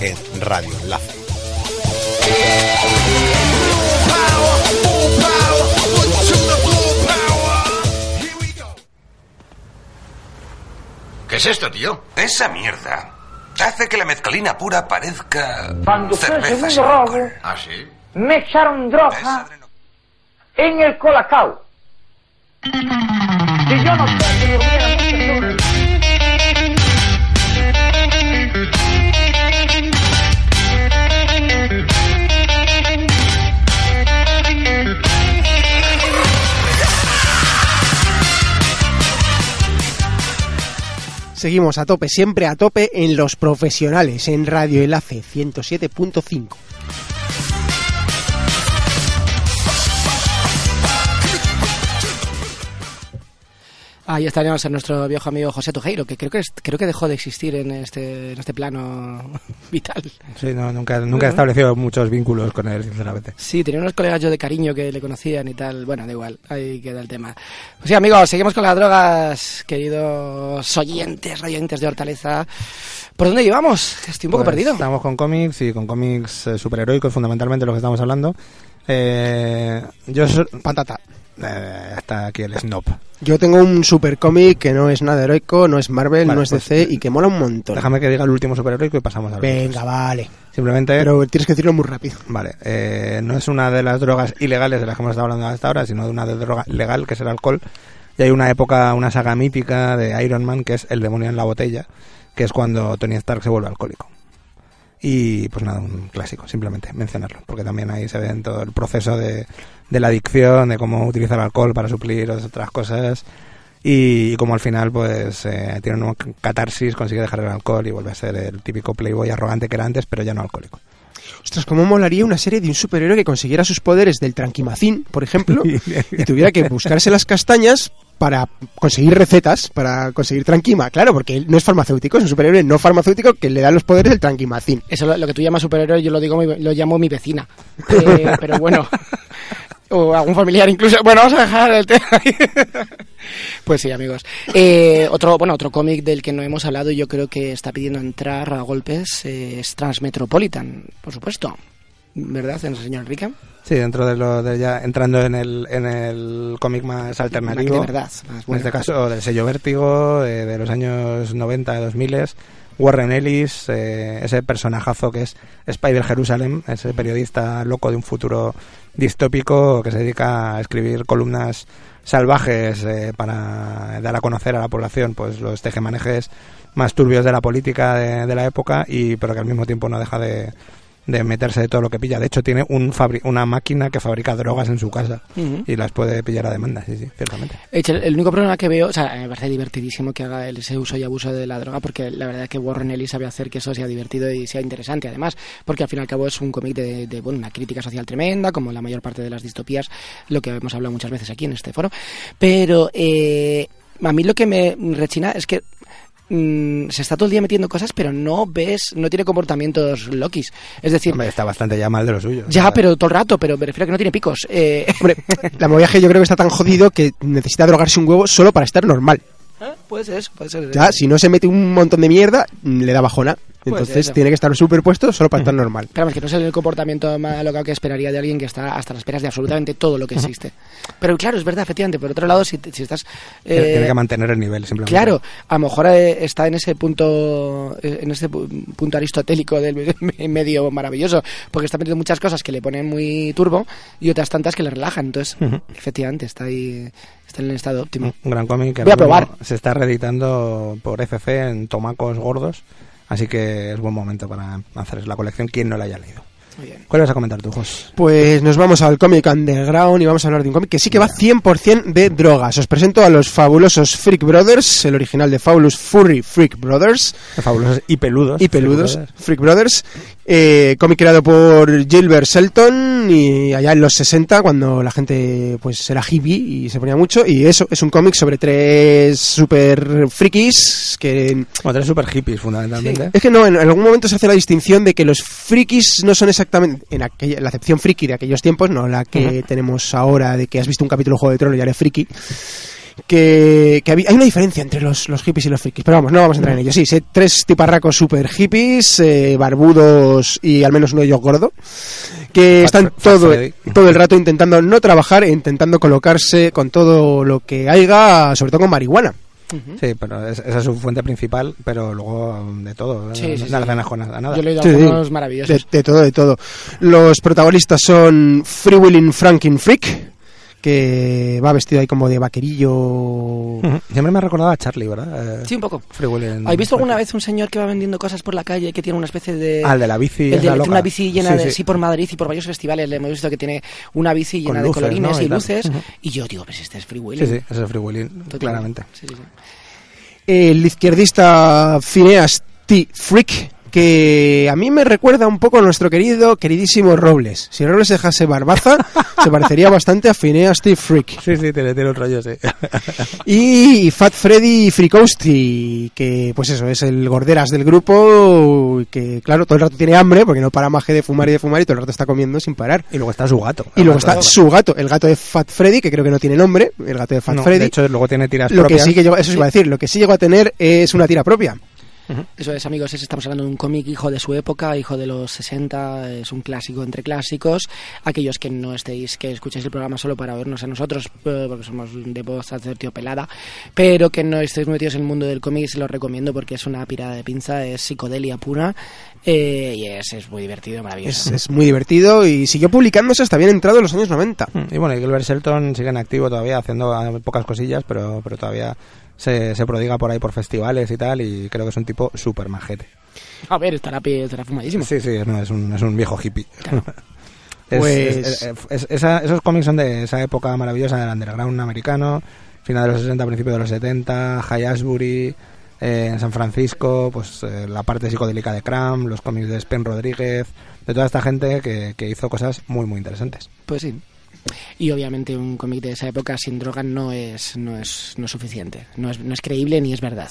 En Radio Enlace. ¿Qué es esto, tío? Esa mierda hace que la mezcalina pura parezca Cuando fue el cerveza sin segundo robo. ¿Ah, sí? me echaron droga en el colacao. Y yo no sé Seguimos a tope, siempre a tope en los profesionales, en Radio Enlace 107.5. Ahí estaríamos en nuestro viejo amigo José Tujeiro, que creo que es- creo que dejó de existir en este, en este plano vital. Sí, no, nunca, nunca he establecido muchos vínculos con él, sinceramente. Sí, tenía unos colegas yo de cariño que le conocían y tal. Bueno, da igual, ahí queda el tema. Pues sí, amigos, seguimos con las drogas, queridos oyentes, radioyentes de Hortaleza. ¿Por dónde llevamos? Estoy un poco Pues perdido. Estamos con cómics y con cómics eh, superheroicos, fundamentalmente lo que estamos hablando. Eh, yo so- Patata. Eh, está aquí el snob. Yo tengo un super cómic que no es nada heroico, no es Marvel, Vale, no es pues, DC y que mola un montón. Déjame que diga el último superheroico y pasamos a los Venga, otros. vale. Simplemente, Pero tienes que decirlo muy rápido. vale, eh, no es una de las drogas ilegales de las que hemos estado hablando hasta ahora, sino de una de droga legal, que es el alcohol. Y hay una época, una saga mítica de Iron Man, que es El demonio en la botella, que es cuando Tony Stark se vuelve alcohólico. Y pues nada, un clásico, simplemente mencionarlo, porque también ahí se ve en todo el proceso de, de la adicción, de cómo utilizar el alcohol para suplir otras cosas. Y, como al final, pues eh, tiene una catarsis, consigue dejar el alcohol y vuelve a ser el típico playboy arrogante que era antes, pero ya no alcohólico. Ostras, ¿cómo molaría una serie de un superhéroe que consiguiera sus poderes del tranquimacín, por ejemplo, y tuviera que buscarse las castañas para conseguir recetas, para conseguir tranquima? Claro, porque él no es farmacéutico, es un superhéroe no farmacéutico que le da los poderes del tranquimacín. Eso lo, lo que tú llamas superhéroe, yo lo digo, mi- lo llamo mi vecina. Eh, pero bueno. O algún familiar incluso. Bueno, vamos a dejar el tema ahí. Pues sí, amigos. Eh, otro, bueno, otro cómic del que no hemos hablado y yo creo que está pidiendo entrar a golpes eh, es Transmetropolitan, por supuesto. ¿Verdad, señor Enrique? Sí, dentro de lo de ya entrando en el, en el cómic más alternativo. De verdad. más En este caso, del sello Vértigo, eh, de los años 90, 2000, Warren Ellis, eh, ese personajazo que es Spider Jerusalem, ese periodista loco de un futuro distópico que se dedica a escribir columnas salvajes eh, para dar a conocer a la población pues los tejemanejes más turbios de la política de, la época y pero que al mismo tiempo no deja de, de meterse de todo lo que pilla. De hecho, tiene un fabri- una máquina que fabrica drogas en su casa y las puede pillar a demanda, sí, sí, ciertamente. El, único problema que veo, o sea, me parece divertidísimo que haga ese uso y abuso de la droga, porque la verdad es que Warren Ellis sabe hacer que eso sea divertido y sea interesante, además, porque al fin y al cabo es un cómic de, de, bueno, una crítica social tremenda, como la mayor parte de las distopías, lo que hemos hablado muchas veces aquí en este foro. Pero eh, a mí lo que me rechina es que mm, se está todo el día metiendo cosas, pero no ves, no tiene comportamientos Lokis. Es decir, Hombre, está bastante ya mal de lo suyo. ya, pero todo el rato, pero me refiero a que no tiene picos. Eh, Hombre, la movida yo creo que está tan jodido que necesita drogarse un huevo solo para estar normal. puede ser, eso, puede ser. Ya, si no se mete un montón de mierda, le da bajona. Puede ser, Entonces eso. tiene que estar superpuesto solo para estar normal. Claro, es que no es el comportamiento más local que esperaría de alguien que está hasta las esperas de absolutamente todo lo que existe. Pero claro, es verdad, efectivamente. Por otro lado, si, si estás... tiene, eh, tiene que mantener el nivel, simplemente. Claro, a lo mejor eh, está en ese punto eh, en ese pu- punto aristotélico del medio maravilloso, porque está metiendo muchas cosas que le ponen muy turbo y otras tantas que le relajan. Entonces, efectivamente, está ahí está en el estado óptimo. Un gran cómic que Voy a probar. se está reeditando por FC en tomacos gordos, así que es buen momento para hacer la colección quien no la haya leído. Muy bien. ¿Cuál vas a comentar tú, Jos? Pues nos vamos al cómic underground y vamos a hablar de un cómic que sí que va 100% de drogas. Os presento a los fabulosos Freak Brothers, el original de Fabulous Furry Freak Brothers Fabulosos y peludos. y peludos Freak Brothers, eh, cómic creado por Gilbert Shelton y allá en los 60 cuando la gente pues era hippie y se ponía mucho y eso es un cómic sobre tres super frikis que. Bueno, tres super hippies, fundamentalmente. es que no, en algún momento se hace la distinción de que los frikis no son exactamente, en aquella, la acepción friki de aquellos tiempos, no la que tenemos ahora de que has visto un capítulo de Juego de Tronos y eres friki, que, que hay una diferencia entre los, los hippies y los frikis, pero vamos, no vamos a entrar en ello. Sí, sé, tres tiparracos super hippies, eh, barbudos y al menos uno de ellos gordo, que están todo, todo el rato intentando no trabajar e intentando colocarse con todo lo que haya, sobre todo con marihuana. Sí, pero es- esa es su fuente principal, pero luego um, de todo. Sí, no, sí, no sí. le hacen ajo a nada. Yo he leído Sí, algunos sí. maravillosos. De, de todo, de todo. Los protagonistas son Free Willing Franklin Freak, que va vestido ahí como de vaquerillo. Siempre me ha recordado a Charlie, ¿verdad? Eh, Sí, un poco. ¿Habéis visto alguna vez un señor que va vendiendo cosas por la calle que tiene una especie de... Ah, el de la bici. el de loca. una bici llena Sí, de sí. sí por Madrid y por varios festivales le hemos visto que tiene una bici llena luces, de colorines ¿no? y luces y yo digo pues este es Free Willy Sí, sí, ese es Free Totalmente. claramente. Sí, sí, sí. El izquierdista Phineas T. Freak, que a mí me recuerda un poco a nuestro querido, queridísimo Robles. Si Robles dejase barbaza, se parecería bastante a Phineas T. Freak. Sí, sí, tiene, tiene un rollo, sí. Y Fat Freddy Frikowski, que pues eso, es el gorderas del grupo, que claro, todo el rato tiene hambre porque no para más que de fumar y de fumar y todo el rato está comiendo sin parar. y luego está su gato. Y luego está su gato, el gato de Fat Freddy, que creo que no tiene nombre, el gato de Fat No, Freddy. De hecho, luego tiene tiras lo que propias. sí que llegó, eso iba a decir, lo que sí llegó a tener es una tira propia. Eso es, amigos, es, estamos hablando de un cómic hijo de su época, hijo de los 60, es un clásico entre clásicos. Aquellos que no estéis, que escuchéis el programa solo para vernos a nosotros, eh, porque somos de voz pelada, pero que no estéis metidos en el mundo del cómic, se lo recomiendo porque es una pirada de pinza, es psicodelia pura eh, y es, es muy divertido, maravilloso. es muy divertido y siguió publicándose hasta bien entrado en los años 90. Mm, Y bueno, y Gilbert Shelton sigue en activo todavía, haciendo eh, pocas cosillas, pero, pero todavía se, se prodiga por ahí por festivales y tal, y creo que es un tipo súper majete. A ver, estará, estará fumadísimo. Sí, sí, no, es, un, es un viejo hippie. Es- Pues- es- es- es- esa- esos cómics son de esa época maravillosa del underground americano, final de los 60, principio de los 70, High Ashbury, eh, en San Francisco, pues eh, la parte psicodélica de Cram, los cómics de Spen Rodríguez, de toda esta gente que, que hizo cosas muy, muy interesantes. Pues sí. Y obviamente un cómic de esa época sin droga no es, no es, no es suficiente. No es, no es creíble ni es verdad.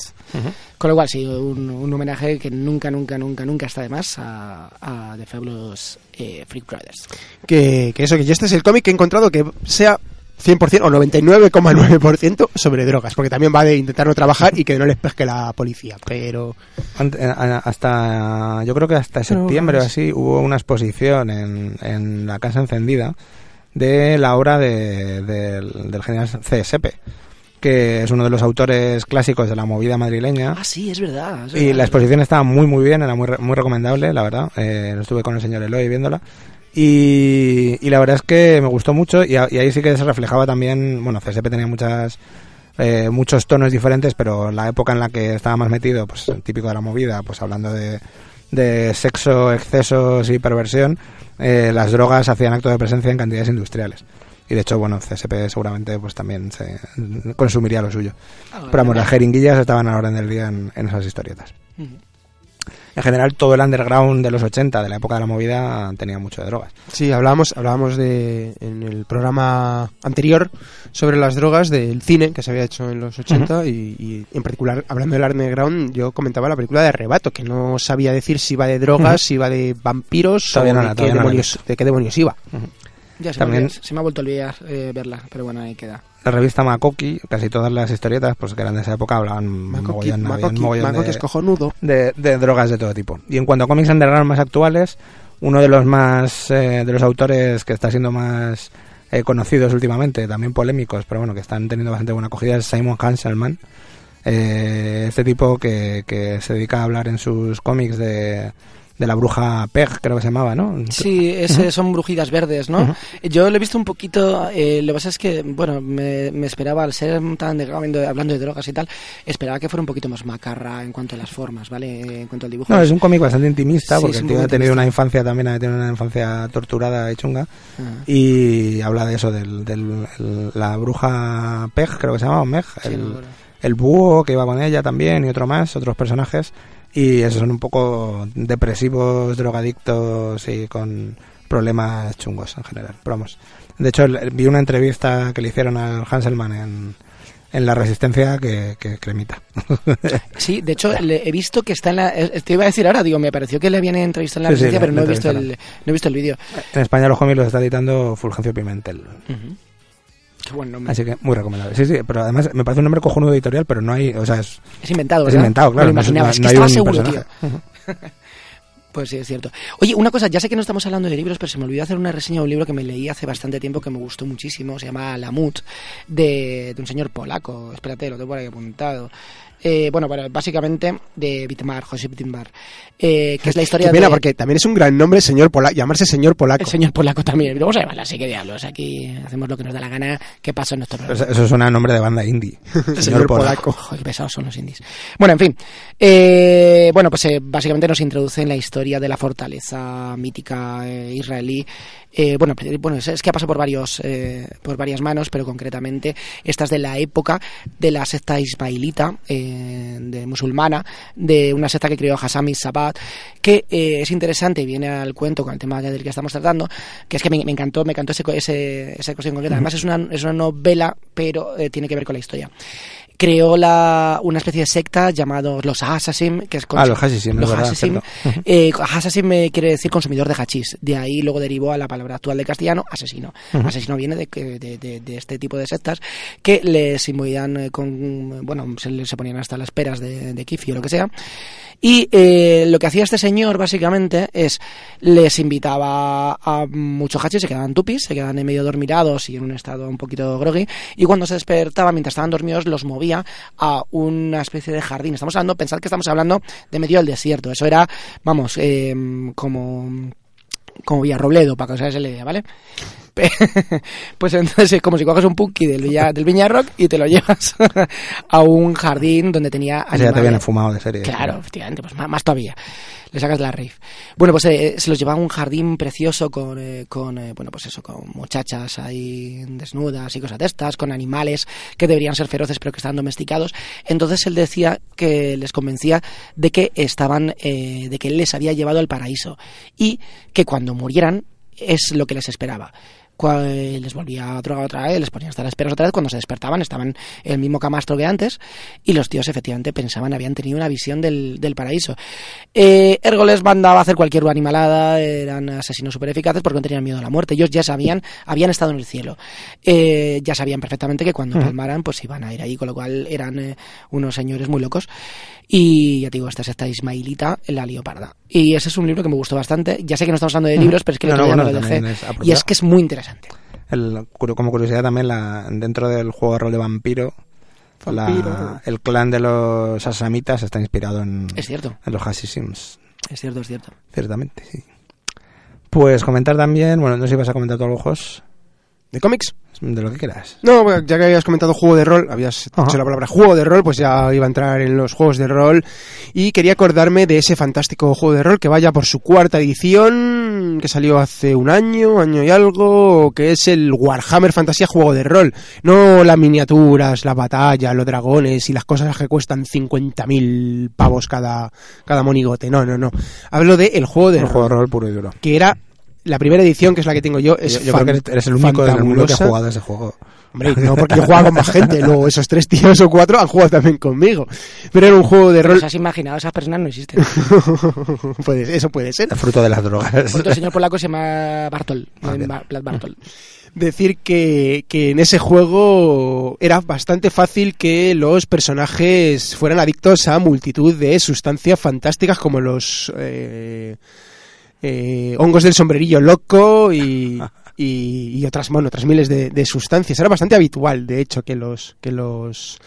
Con lo cual, sí, un, un homenaje que nunca, nunca, nunca, nunca está de más a, a The Fabulous eh, Freak Brothers. Que, que eso, que yo este es el cómic que he encontrado que sea 100% o 99,9% sobre drogas, porque también va de intentar no trabajar y que no les pesque la policía, pero... Ant- eh, Hasta, yo creo que hasta septiembre o así hubo una exposición en, en la Casa Encendida de la obra de- del, del general CSP, que es uno de los autores clásicos de la movida madrileña. Ah, sí, es verdad. es Y la exposición estaba muy muy bien, era muy, muy recomendable, la verdad. Eh, estuve con el señor Eloy viéndola. Y, y la verdad es que me gustó mucho y, a- y ahí sí que se reflejaba también, bueno, CSP tenía muchas eh, muchos tonos diferentes, pero la época en la que estaba más metido, pues típico de la movida, pues hablando de, de sexo, excesos y perversión, eh, las drogas hacían acto de presencia en cantidades industriales. Y de hecho, bueno, CSP seguramente pues también se consumiría lo suyo. Ah, Pero vamos, las jeringuillas estaban a la orden del día en, en esas historietas. En general, todo el underground de los 80, de la época de la movida, tenía mucho de drogas. Sí, hablábamos, hablábamos de, en el programa anterior sobre las drogas del cine que se había hecho en los 80 y, y en particular, hablando del underground, yo comentaba la película de Arrebato, que no sabía decir si iba de drogas, si iba de vampiros Todavía o no de, qué demonios, de qué demonios iba. Ya se, me También- olvidó- se me ha vuelto a olvidar eh, verla, pero bueno, ahí queda. La revista Makoki, casi todas las historietas, pues que eran de esa época, hablaban Makoki, mogollón, había un Makoki, mogollón Makoki de- es cojonudo. de, de drogas de todo tipo. Y en cuanto a cómics underground más actuales, uno de los más eh, de los autores que está siendo más eh, conocidos últimamente, también polémicos, pero bueno, que están teniendo bastante buena acogida es Simon Hanselman. Eh, este tipo que, que se dedica a hablar en sus cómics de, de la bruja Peg, creo que se llamaba, ¿no? Sí, ese son brujidas verdes, ¿no? Yo lo he visto un poquito, eh, lo que pasa es que, bueno, me, me esperaba, al ser tan de, hablando de drogas y tal, esperaba que fuera un poquito más macarra en cuanto a las formas, ¿vale? En cuanto al dibujo. No, es un cómic bastante intimista, Sí, porque el tío ha tenido una infancia también, ha tenido una infancia torturada y chunga, Ah. y habla de eso, el- la bruja Peg, creo que se llamaba, Meg, Sí, el búho que iba con ella también, y otro más, otros personajes, y esos son un poco depresivos, drogadictos y con problemas chungos en general. Pero vamos, de hecho vi una entrevista que le hicieron al Hanselman en, en La Resistencia que, que cremita. Sí, de hecho, le- he visto que está en la... eh, Te iba a decir ahora, digo, me pareció que le habían entrevistado en la Sí, le- pero no he, visto el, no he visto el vídeo. en España los cómics los está editando Fulgencio Pimentel. Qué buen nombre. Así que muy recomendable. Sí, sí, pero además me parece un nombre cojonudo editorial, pero no hay, o sea, es, Es inventado, es inventado, claro. No no- es que no hay estaba un seguro, personaje. tío. Pues sí, es cierto. Oye, una cosa, ya sé que no estamos hablando de libros, pero se me olvidó hacer una reseña de un libro que me leí hace bastante tiempo que me gustó muchísimo. Se llama Lamut, de, de un señor polaco. Espérate, lo tengo por ahí apuntado. Eh, bueno, bueno, básicamente de Bitmar, Josip Bitmar, eh, que es la historia Qué pena, de... porque también es un gran nombre, señor Polaco, llamarse señor Polaco. El señor polaco también. Vamos a llamarla así que diablos. Aquí hacemos lo que nos da la gana. ¿Qué pasa en nuestro programa? Eso, eso suena a nombre de banda indie. Señor Polaco. Joder, qué pesados son los indies. Bueno, en fin. Eh, bueno, pues eh, básicamente nos introduce en la historia de la fortaleza mítica eh, israelí. Eh, bueno, bueno, es, que ha pasado por varios, eh, por varias manos, pero concretamente esta es de la época de la secta ismailita, eh, de musulmana, de una secta que creó Hassami Sabat, que eh, es interesante y viene al cuento con el tema del que estamos tratando, que es que me, me encantó, me encantó ese, ese, esa cosa en concreto. Además es una, es una novela, pero eh, tiene que ver con la historia creó la, una especie de secta llamados los Assassin, que es Ah, los Hashishim, es los verdad. Eh, quiere decir consumidor de hachís. De ahí luego derivó a la palabra actual de castellano, asesino. Asesino viene de, que- de, de- de este tipo de sectas que les imbuían eh, con, bueno, se, se ponían hasta las peras de, de o lo que sea. Y eh, lo que hacía este señor, básicamente, es les invitaba a muchos hachís, se quedaban tupis, se quedaban medio dormirados y en un estado un poquito groggy, y cuando se despertaban, mientras estaban dormidos, los movía a una especie de jardín. Estamos hablando, pensad que estamos hablando de medio del desierto. Eso era, vamos, eh, como como Villarrobledo, para que os hagáis la idea, ¿vale? Pues entonces es como si coges un punky del, Villa, del Viñarrock y te lo llevas a un jardín donde tenía Ese ya te viene fumado de serie. Claro, efectivamente, pues más, más todavía. Le sacas la rave. Bueno, pues eh, se los llevaba a un jardín precioso con, eh, con eh, bueno, pues eso, con muchachas ahí desnudas y cosas de estas, con animales que deberían ser feroces pero que están domesticados. Entonces él decía que les convencía de que estaban, eh, de que él les había llevado al paraíso y que cuando murieran es lo que les esperaba. Les volvía a drogar otra vez, les ponían hasta las esperas otra vez, cuando se despertaban estaban en el mismo camastro que antes y los tíos efectivamente pensaban, habían tenido una visión del, del paraíso. Eh, ergo les mandaba a hacer cualquier animalada, eran asesinos súper eficaces porque no tenían miedo a la muerte, ellos ya sabían, habían estado en el cielo, Eh, ya sabían perfectamente que cuando palmaran pues iban a ir ahí, con lo cual eran eh, unos señores muy locos y ya te digo, esta es esta ismailita, la leoparda. Y ese es un libro que me gustó bastante, ya sé que no estamos hablando de libros, pero es que el No, bueno, lo dejé. es y es que es muy interesante. El, como curiosidad también, la, dentro del juego de rol de vampiro, la- el clan de los asamitas está inspirado en, Es cierto, en los Hashishims, es cierto, es cierto. ciertamente, sí. Pues comentar también, bueno, no sé si vas a comentar tú algo, Jos, ¿De cómics? de lo que quieras. No, ya que habías comentado juego de rol, habías Ajá. dicho la palabra juego de rol, pues ya iba a entrar en los juegos de rol. Y quería acordarme de ese fantástico juego de rol que vaya por su cuarta edición, que salió hace un año, año y algo, que es el Warhammer Fantasía Juego de Rol. No las miniaturas, las batallas, los dragones y las cosas que cuestan 50.000 pavos cada, cada monigote. No, no, no. Hablo de el juego de Un rol, juego de rol puro y duro. que era la primera edición, que es la que tengo yo, es yo yo creo que eres, el único del mundo que ha fantabulosa. jugado a ese juego. Hombre, no, porque yo jugaba con más gente, luego esos tres tíos o cuatro han jugado también conmigo. Pero era un juego de ¿Te rol. los has imaginado? Esas personas no existen. Puede- eso puede ser. El fruto de las drogas. Por otro señor polaco se llama Bartol, Ah, bien. Ba- Vlad Bartol. Decir que, que en ese juego era bastante fácil que los personajes fueran adictos a multitud de sustancias fantásticas como los eh, eh, hongos del sombrerillo loco y, y, y otras, bueno, otras miles de, de sustancias. Era bastante habitual, de hecho, que los, que los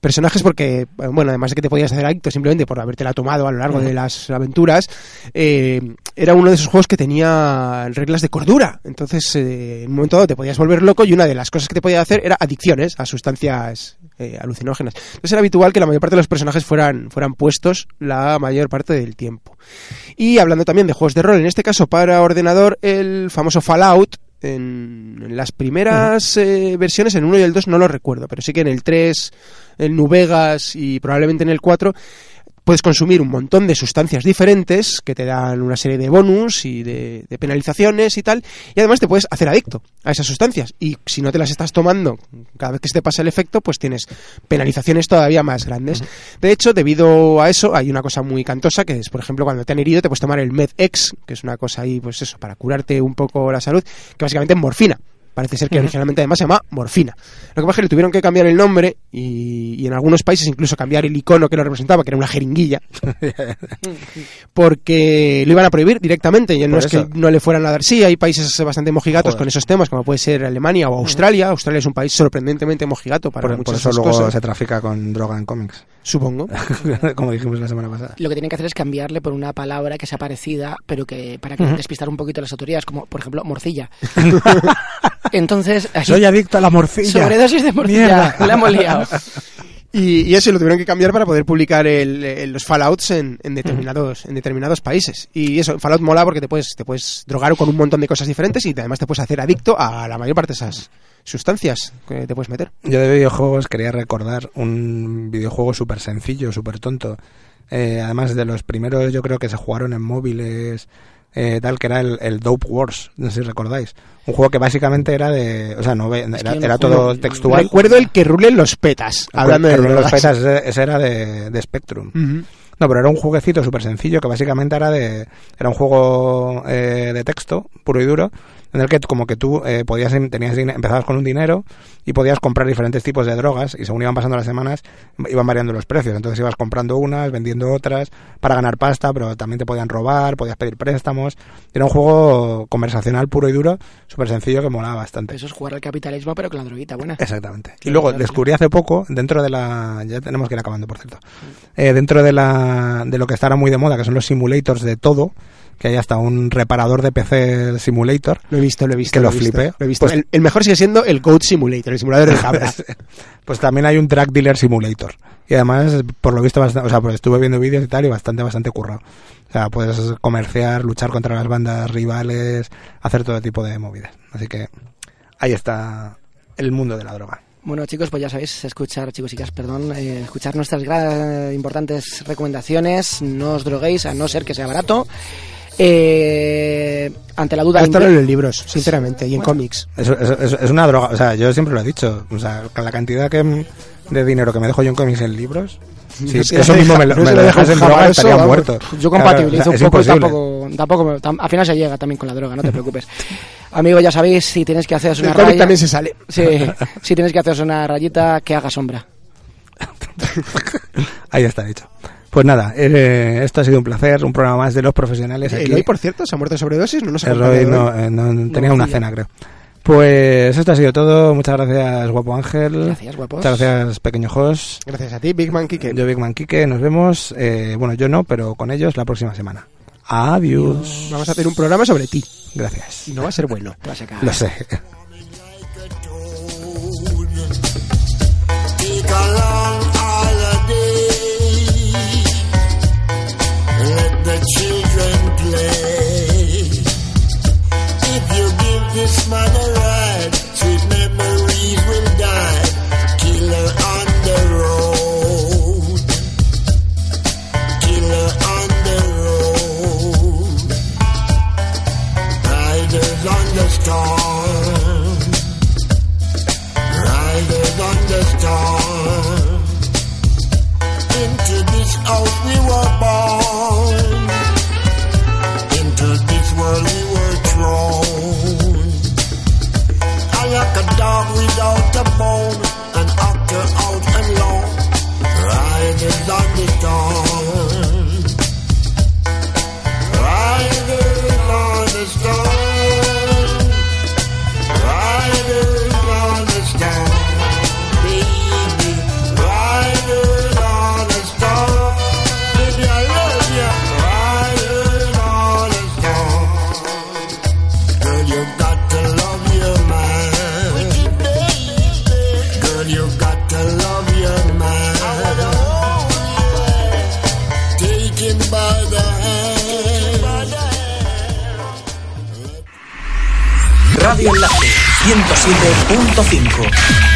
personajes porque, bueno, además de que te podías hacer adicto simplemente por habértela tomado a lo largo de las aventuras, eh, era uno de esos juegos que tenía reglas de cordura. Entonces, eh, en un momento dado te podías volver loco y una de las cosas que te podía hacer era adicciones a sustancias eh, alucinógenas. Entonces era habitual que la mayor parte de los personajes fueran, fueran puestos la mayor parte del tiempo. Y hablando también de juegos de rol, en este caso para ordenador, el famoso Fallout, en, en las primeras eh, versiones, en el 1 y el 2 no lo recuerdo, pero sí que en el 3, el New Vegas y probablemente en el 4 puedes consumir un montón de sustancias diferentes que te dan una serie de bonus y de, de penalizaciones y tal, y además te puedes hacer adicto a esas sustancias. Y si no te las estás tomando cada vez que se te pasa el efecto, pues tienes penalizaciones todavía más grandes. De hecho, debido a eso, hay una cosa muy cantosa que es, por ejemplo, cuando te han herido, te puedes tomar el MedX, que es una cosa ahí, pues eso, para curarte un poco la salud, que básicamente es morfina. Parece ser que originalmente además se llama morfina. Lo que pasa es que le tuvieron que cambiar el nombre y, y en algunos países incluso cambiar el icono que lo representaba, que era una jeringuilla, porque lo iban a prohibir directamente. Y no Por es eso. que no le fueran a dar. Sí, hay países bastante mojigatos Joder. con esos temas, como puede ser Alemania o Australia. Australia es un país sorprendentemente mojigato para Por, por muchas eso de esas luego cosas, se trafica con droga en cómics, supongo. como dijimos la semana pasada. Lo que tienen que hacer es cambiarle por una palabra que sea parecida, pero que para que despistar un poquito las autoridades, como por ejemplo morcilla. Entonces, así, Soy adicto a la morcilla. sobredosis de morcilla, Mierda. la hemos liado. Y, y eso lo tuvieron que cambiar para poder publicar el- el- los Fallouts en, en determinados en determinados países. Y eso, Fallout mola porque te puedes te puedes drogar con un montón de cosas diferentes y además te puedes hacer adicto a la mayor parte de esas sustancias que te puedes meter. Yo de videojuegos quería recordar un videojuego súper sencillo, súper tonto. Eh, además de los primeros, yo creo que se jugaron en móviles, eh, tal, que era el, el Dope Wars, no sé si recordáis. Un juego que básicamente era de. O sea, no ve- era, que yo no era juego. todo textual. Recuerdo el que rulen los petas, hablando de los petas, ese, ese era de, de Spectrum. No, pero era un jueguecito súper sencillo que básicamente era de era un juego eh, de texto puro y duro en el que como que tú eh, podías tenías empezabas con un dinero y podías comprar diferentes tipos de drogas y según iban pasando las semanas iban variando los precios entonces ibas comprando unas vendiendo otras para ganar pasta pero también te podían robar podías pedir préstamos era un juego conversacional puro y duro súper sencillo que molaba bastante Eso es jugar al capitalismo, pero con la droguita buena. Exactamente. Y luego descubrí hace poco, dentro de la... Ya tenemos que ir acabando, por cierto. Eh, dentro de la de lo que estará muy de moda, que son los simulators de todo, que hay hasta un reparador de PC simulator. Lo he visto, lo he visto. Que lo visto, flipé. Lo he visto. Pues- el, el mejor sigue siendo el Goat Simulator, el simulador de cabra. pues también hay un drug dealer simulator. Y además, por lo visto, bastante, o sea, pues estuve viendo vídeos y tal y bastante, bastante currado. O sea, puedes comerciar, luchar contra las bandas rivales, hacer todo tipo de movidas. Así que ahí está el mundo de la droga. Bueno, chicos, pues ya sabéis, escuchar, chicos y chicas, perdón, eh, escuchar nuestras gra- importantes recomendaciones. No os droguéis, a no ser que sea barato. Eh, ante la duda... Esto en los libros, sinceramente, y en cómics. Es, es- es- una droga, o sea, yo siempre lo he dicho, o sea, la cantidad que, de dinero que me dejo yo en cómics en libros, si se eso mismo me lo, no me lo lo deja dejas en droga jabalso, estaría muerto. Yo Claro, compatibilizo o sea, un poco y tampoco, tampoco, tam- al final se llega también con la droga, no te preocupes. Amigo, ya sabéis, si tienes que haceros El una cómic raya... también se sale. Sí, si tienes que haceros una rayita, que haga sombra. Ahí está dicho. Pues nada, eh, esto ha sido un placer, un programa más de los profesionales aquí. Eloy, por cierto, se ha muerto de sobredosis, no nos ha El de no, hoy. eh, no- tenía una morcilla. cena, creo. Pues esto ha sido todo. Muchas gracias, guapo Ángel. Gracias, guapos. Muchas gracias, pequeño host. Gracias a ti, Big Man Kike. Yo, Big Man Quique, nos vemos. eh, bueno, yo no, pero con ellos la próxima semana. Adiós. Vamos a hacer un programa sobre ti. Gracias. Y no va a ser bueno. Te vas a cagar. Lo sé. 107.5.